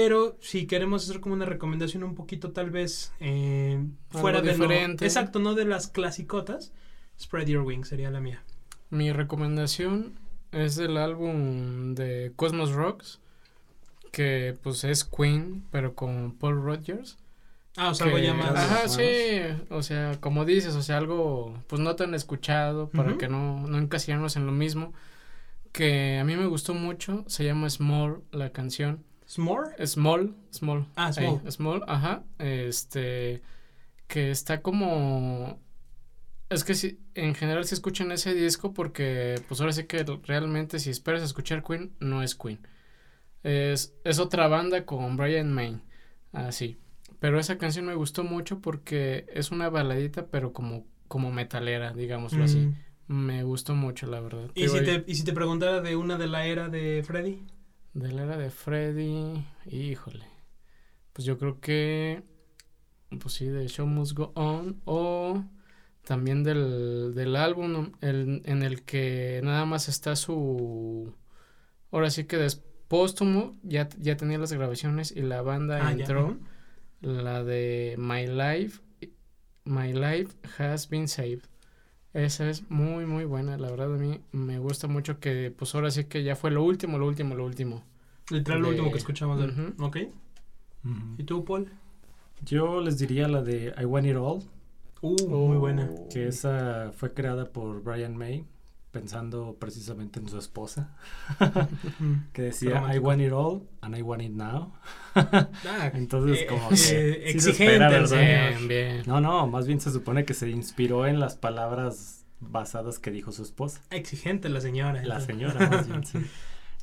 Pero si queremos hacer como una recomendación un poquito tal vez eh, fuera Algo de lo- diferente. exacto, no de las clasicotas. Spread Your Wings sería la mía. Mi recomendación es del álbum de Cosmos Rocks, que pues es Queen, pero con Paul Rogers. Ah, o sea, algo ya más. Ajá, sí, o sea, como dices, o sea, algo pues no tan escuchado para que no, no encasillarnos en lo mismo, que a mí me gustó mucho, se llama Small la canción, S'more. Small, Small. Ah, ahí, Small. small, ajá, este, que está como... Es que si, en general si escuchan ese disco porque pues ahora sí que realmente si esperas escuchar Queen, no es Queen. Es, es otra banda con Brian May, así. Pero esa canción me gustó mucho porque es una baladita pero como, como metalera, digámoslo así. Mm. Me gustó mucho, la verdad. ¿Y, Digo, si te, ¿Y si te preguntara de una de la era de Freddy? De la era de Freddy, híjole. Pues yo creo que pues sí, de Show Must Go On o también del, del álbum el, en el que nada más está su... Ahora sí que des póstumo, ya, ya tenía las grabaciones y la banda Ah, entró, la de My Life, My Life Has Been Saved. Esa es muy, muy buena, la verdad a mí me gusta mucho que pues ahora sí que ya fue lo último, lo último, lo último. Literal, lo último que escuchamos de él. Ujú. Ok. ¿Y tú, Paul? Yo les diría la de I Want It All, Uh, muy buena. que esa fue creada por Brian May, pensando precisamente en su esposa, [LAUGHS] que decía I want it all and I want it now. Ah, [LAUGHS] Entonces, eh, como eh, que se exigente espera, ¿verdad? señor. Bien, bien. No, no, más bien se supone que se inspiró en las palabras basadas que dijo su esposa. Exigente la señora. La entonces. señora, más bien, sí. [LAUGHS]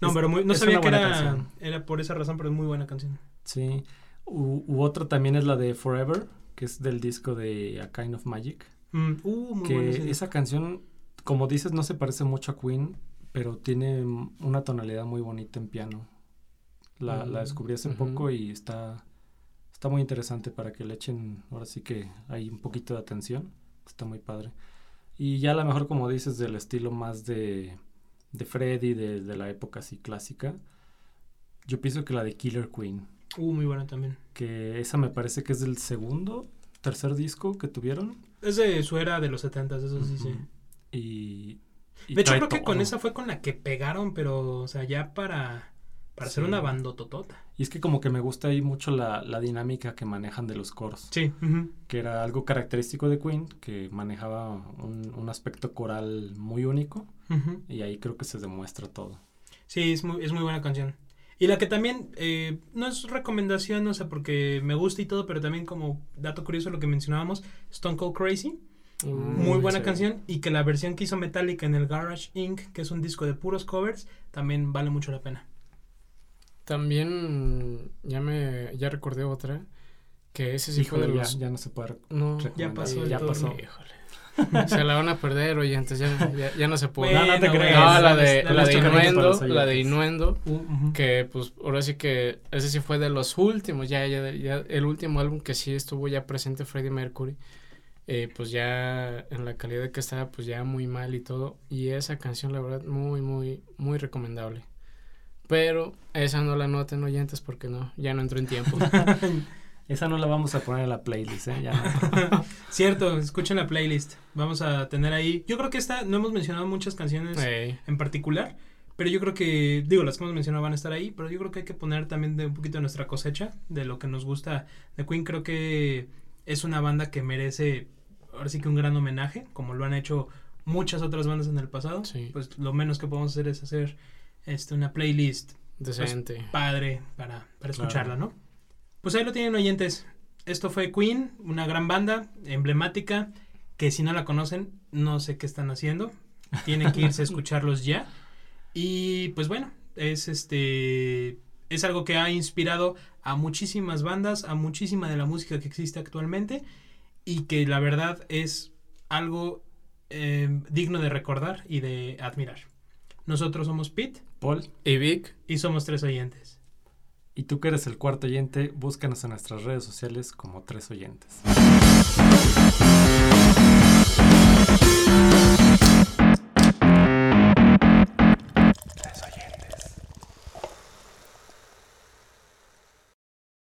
No, Es- pero muy- no sabía que era, canción. era por esa razón, pero es muy buena canción. Sí. U, u otra también es la de Forever, que es del disco de A Kind of Magic. Mm, uh, muy que buena. esa canción, como dices, no se parece mucho a Queen, pero tiene una tonalidad muy bonita en piano. La, la Mm, descubrí hace poco y está, está muy interesante para que le echen, ahora sí que hay un poquito de atención, está muy padre. Y ya a lo mejor, como dices, del estilo más de, de Freddy, de, de la época así clásica, yo pienso que la de Killer Queen, Uh, muy buena también. que esa me parece que es del segundo, tercer disco que tuvieron. Es de su era de los 70, eso sí, sí. Ujú. Y, y De hecho, creo que con todo. esa fue con la que pegaron, pero, o sea, ya para, para hacer Sí. una bandototota. Y es que como que me gusta ahí mucho la, la dinámica que manejan de los coros, Sí. que era algo característico de Queen, que manejaba un, un aspecto coral muy único, y ahí creo que se demuestra todo. Sí, es muy, es muy buena canción. Y la que también, eh, no es recomendación, o sea, porque me gusta y todo, pero también como dato curioso lo que mencionábamos, Stone Cold Crazy, muy Mm, buena sí. canción, y que la versión que hizo Metallica en el Garage Inc., que es un disco de puros covers, también vale mucho la pena. También ya me ya recordé otra que ese sí fue de los ya no se puede... no pasó ya pasó. Híjole. se la van a perder, oye, antes ya, ya, ya no se puede. No, no te Bueno, creas. No, bueno, la de, la de Innuendo, la de. Innuendo, Uh, que pues ahora sí que ese sí fue de los últimos, ya, ya, ya el último álbum que sí estuvo ya presente Freddie Mercury, eh, pues ya en la calidad que estaba pues ya muy mal y todo, y esa canción la verdad muy, muy, muy recomendable. Pero esa no la noten oyentes porque no, ya no entró en tiempo. [LAUGHS] Esa no la vamos a poner en la playlist, ¿eh? Ya no. [LAUGHS] Cierto, escuchen la playlist. Vamos a tener ahí. Yo creo que esta, no hemos mencionado muchas canciones en particular, pero yo creo que, digo, las que hemos mencionado van a estar ahí, pero yo creo que hay que poner también de un poquito de nuestra cosecha, de lo que nos gusta de Queen. Creo que es una banda que merece, ahora sí que un gran homenaje, como lo han hecho muchas otras bandas en el pasado. Sí. Pues lo menos que podemos hacer es hacer este, una playlist decente. padre para, para Claro. escucharla, ¿no? Pues ahí lo tienen oyentes. Esto fue Queen, una gran banda emblemática que si no la conocen, no sé qué están haciendo. Tienen que irse a [LAUGHS] escucharlos ya. Y pues bueno, es este es algo que ha inspirado a muchísimas bandas, a muchísima de la música que existe actualmente y que la verdad es algo eh, digno de recordar y de admirar. Nosotros somos Pete Paul, Y Vic, y somos tres oyentes. y tú que eres el cuarto oyente, búscanos en nuestras redes sociales como tres oyentes.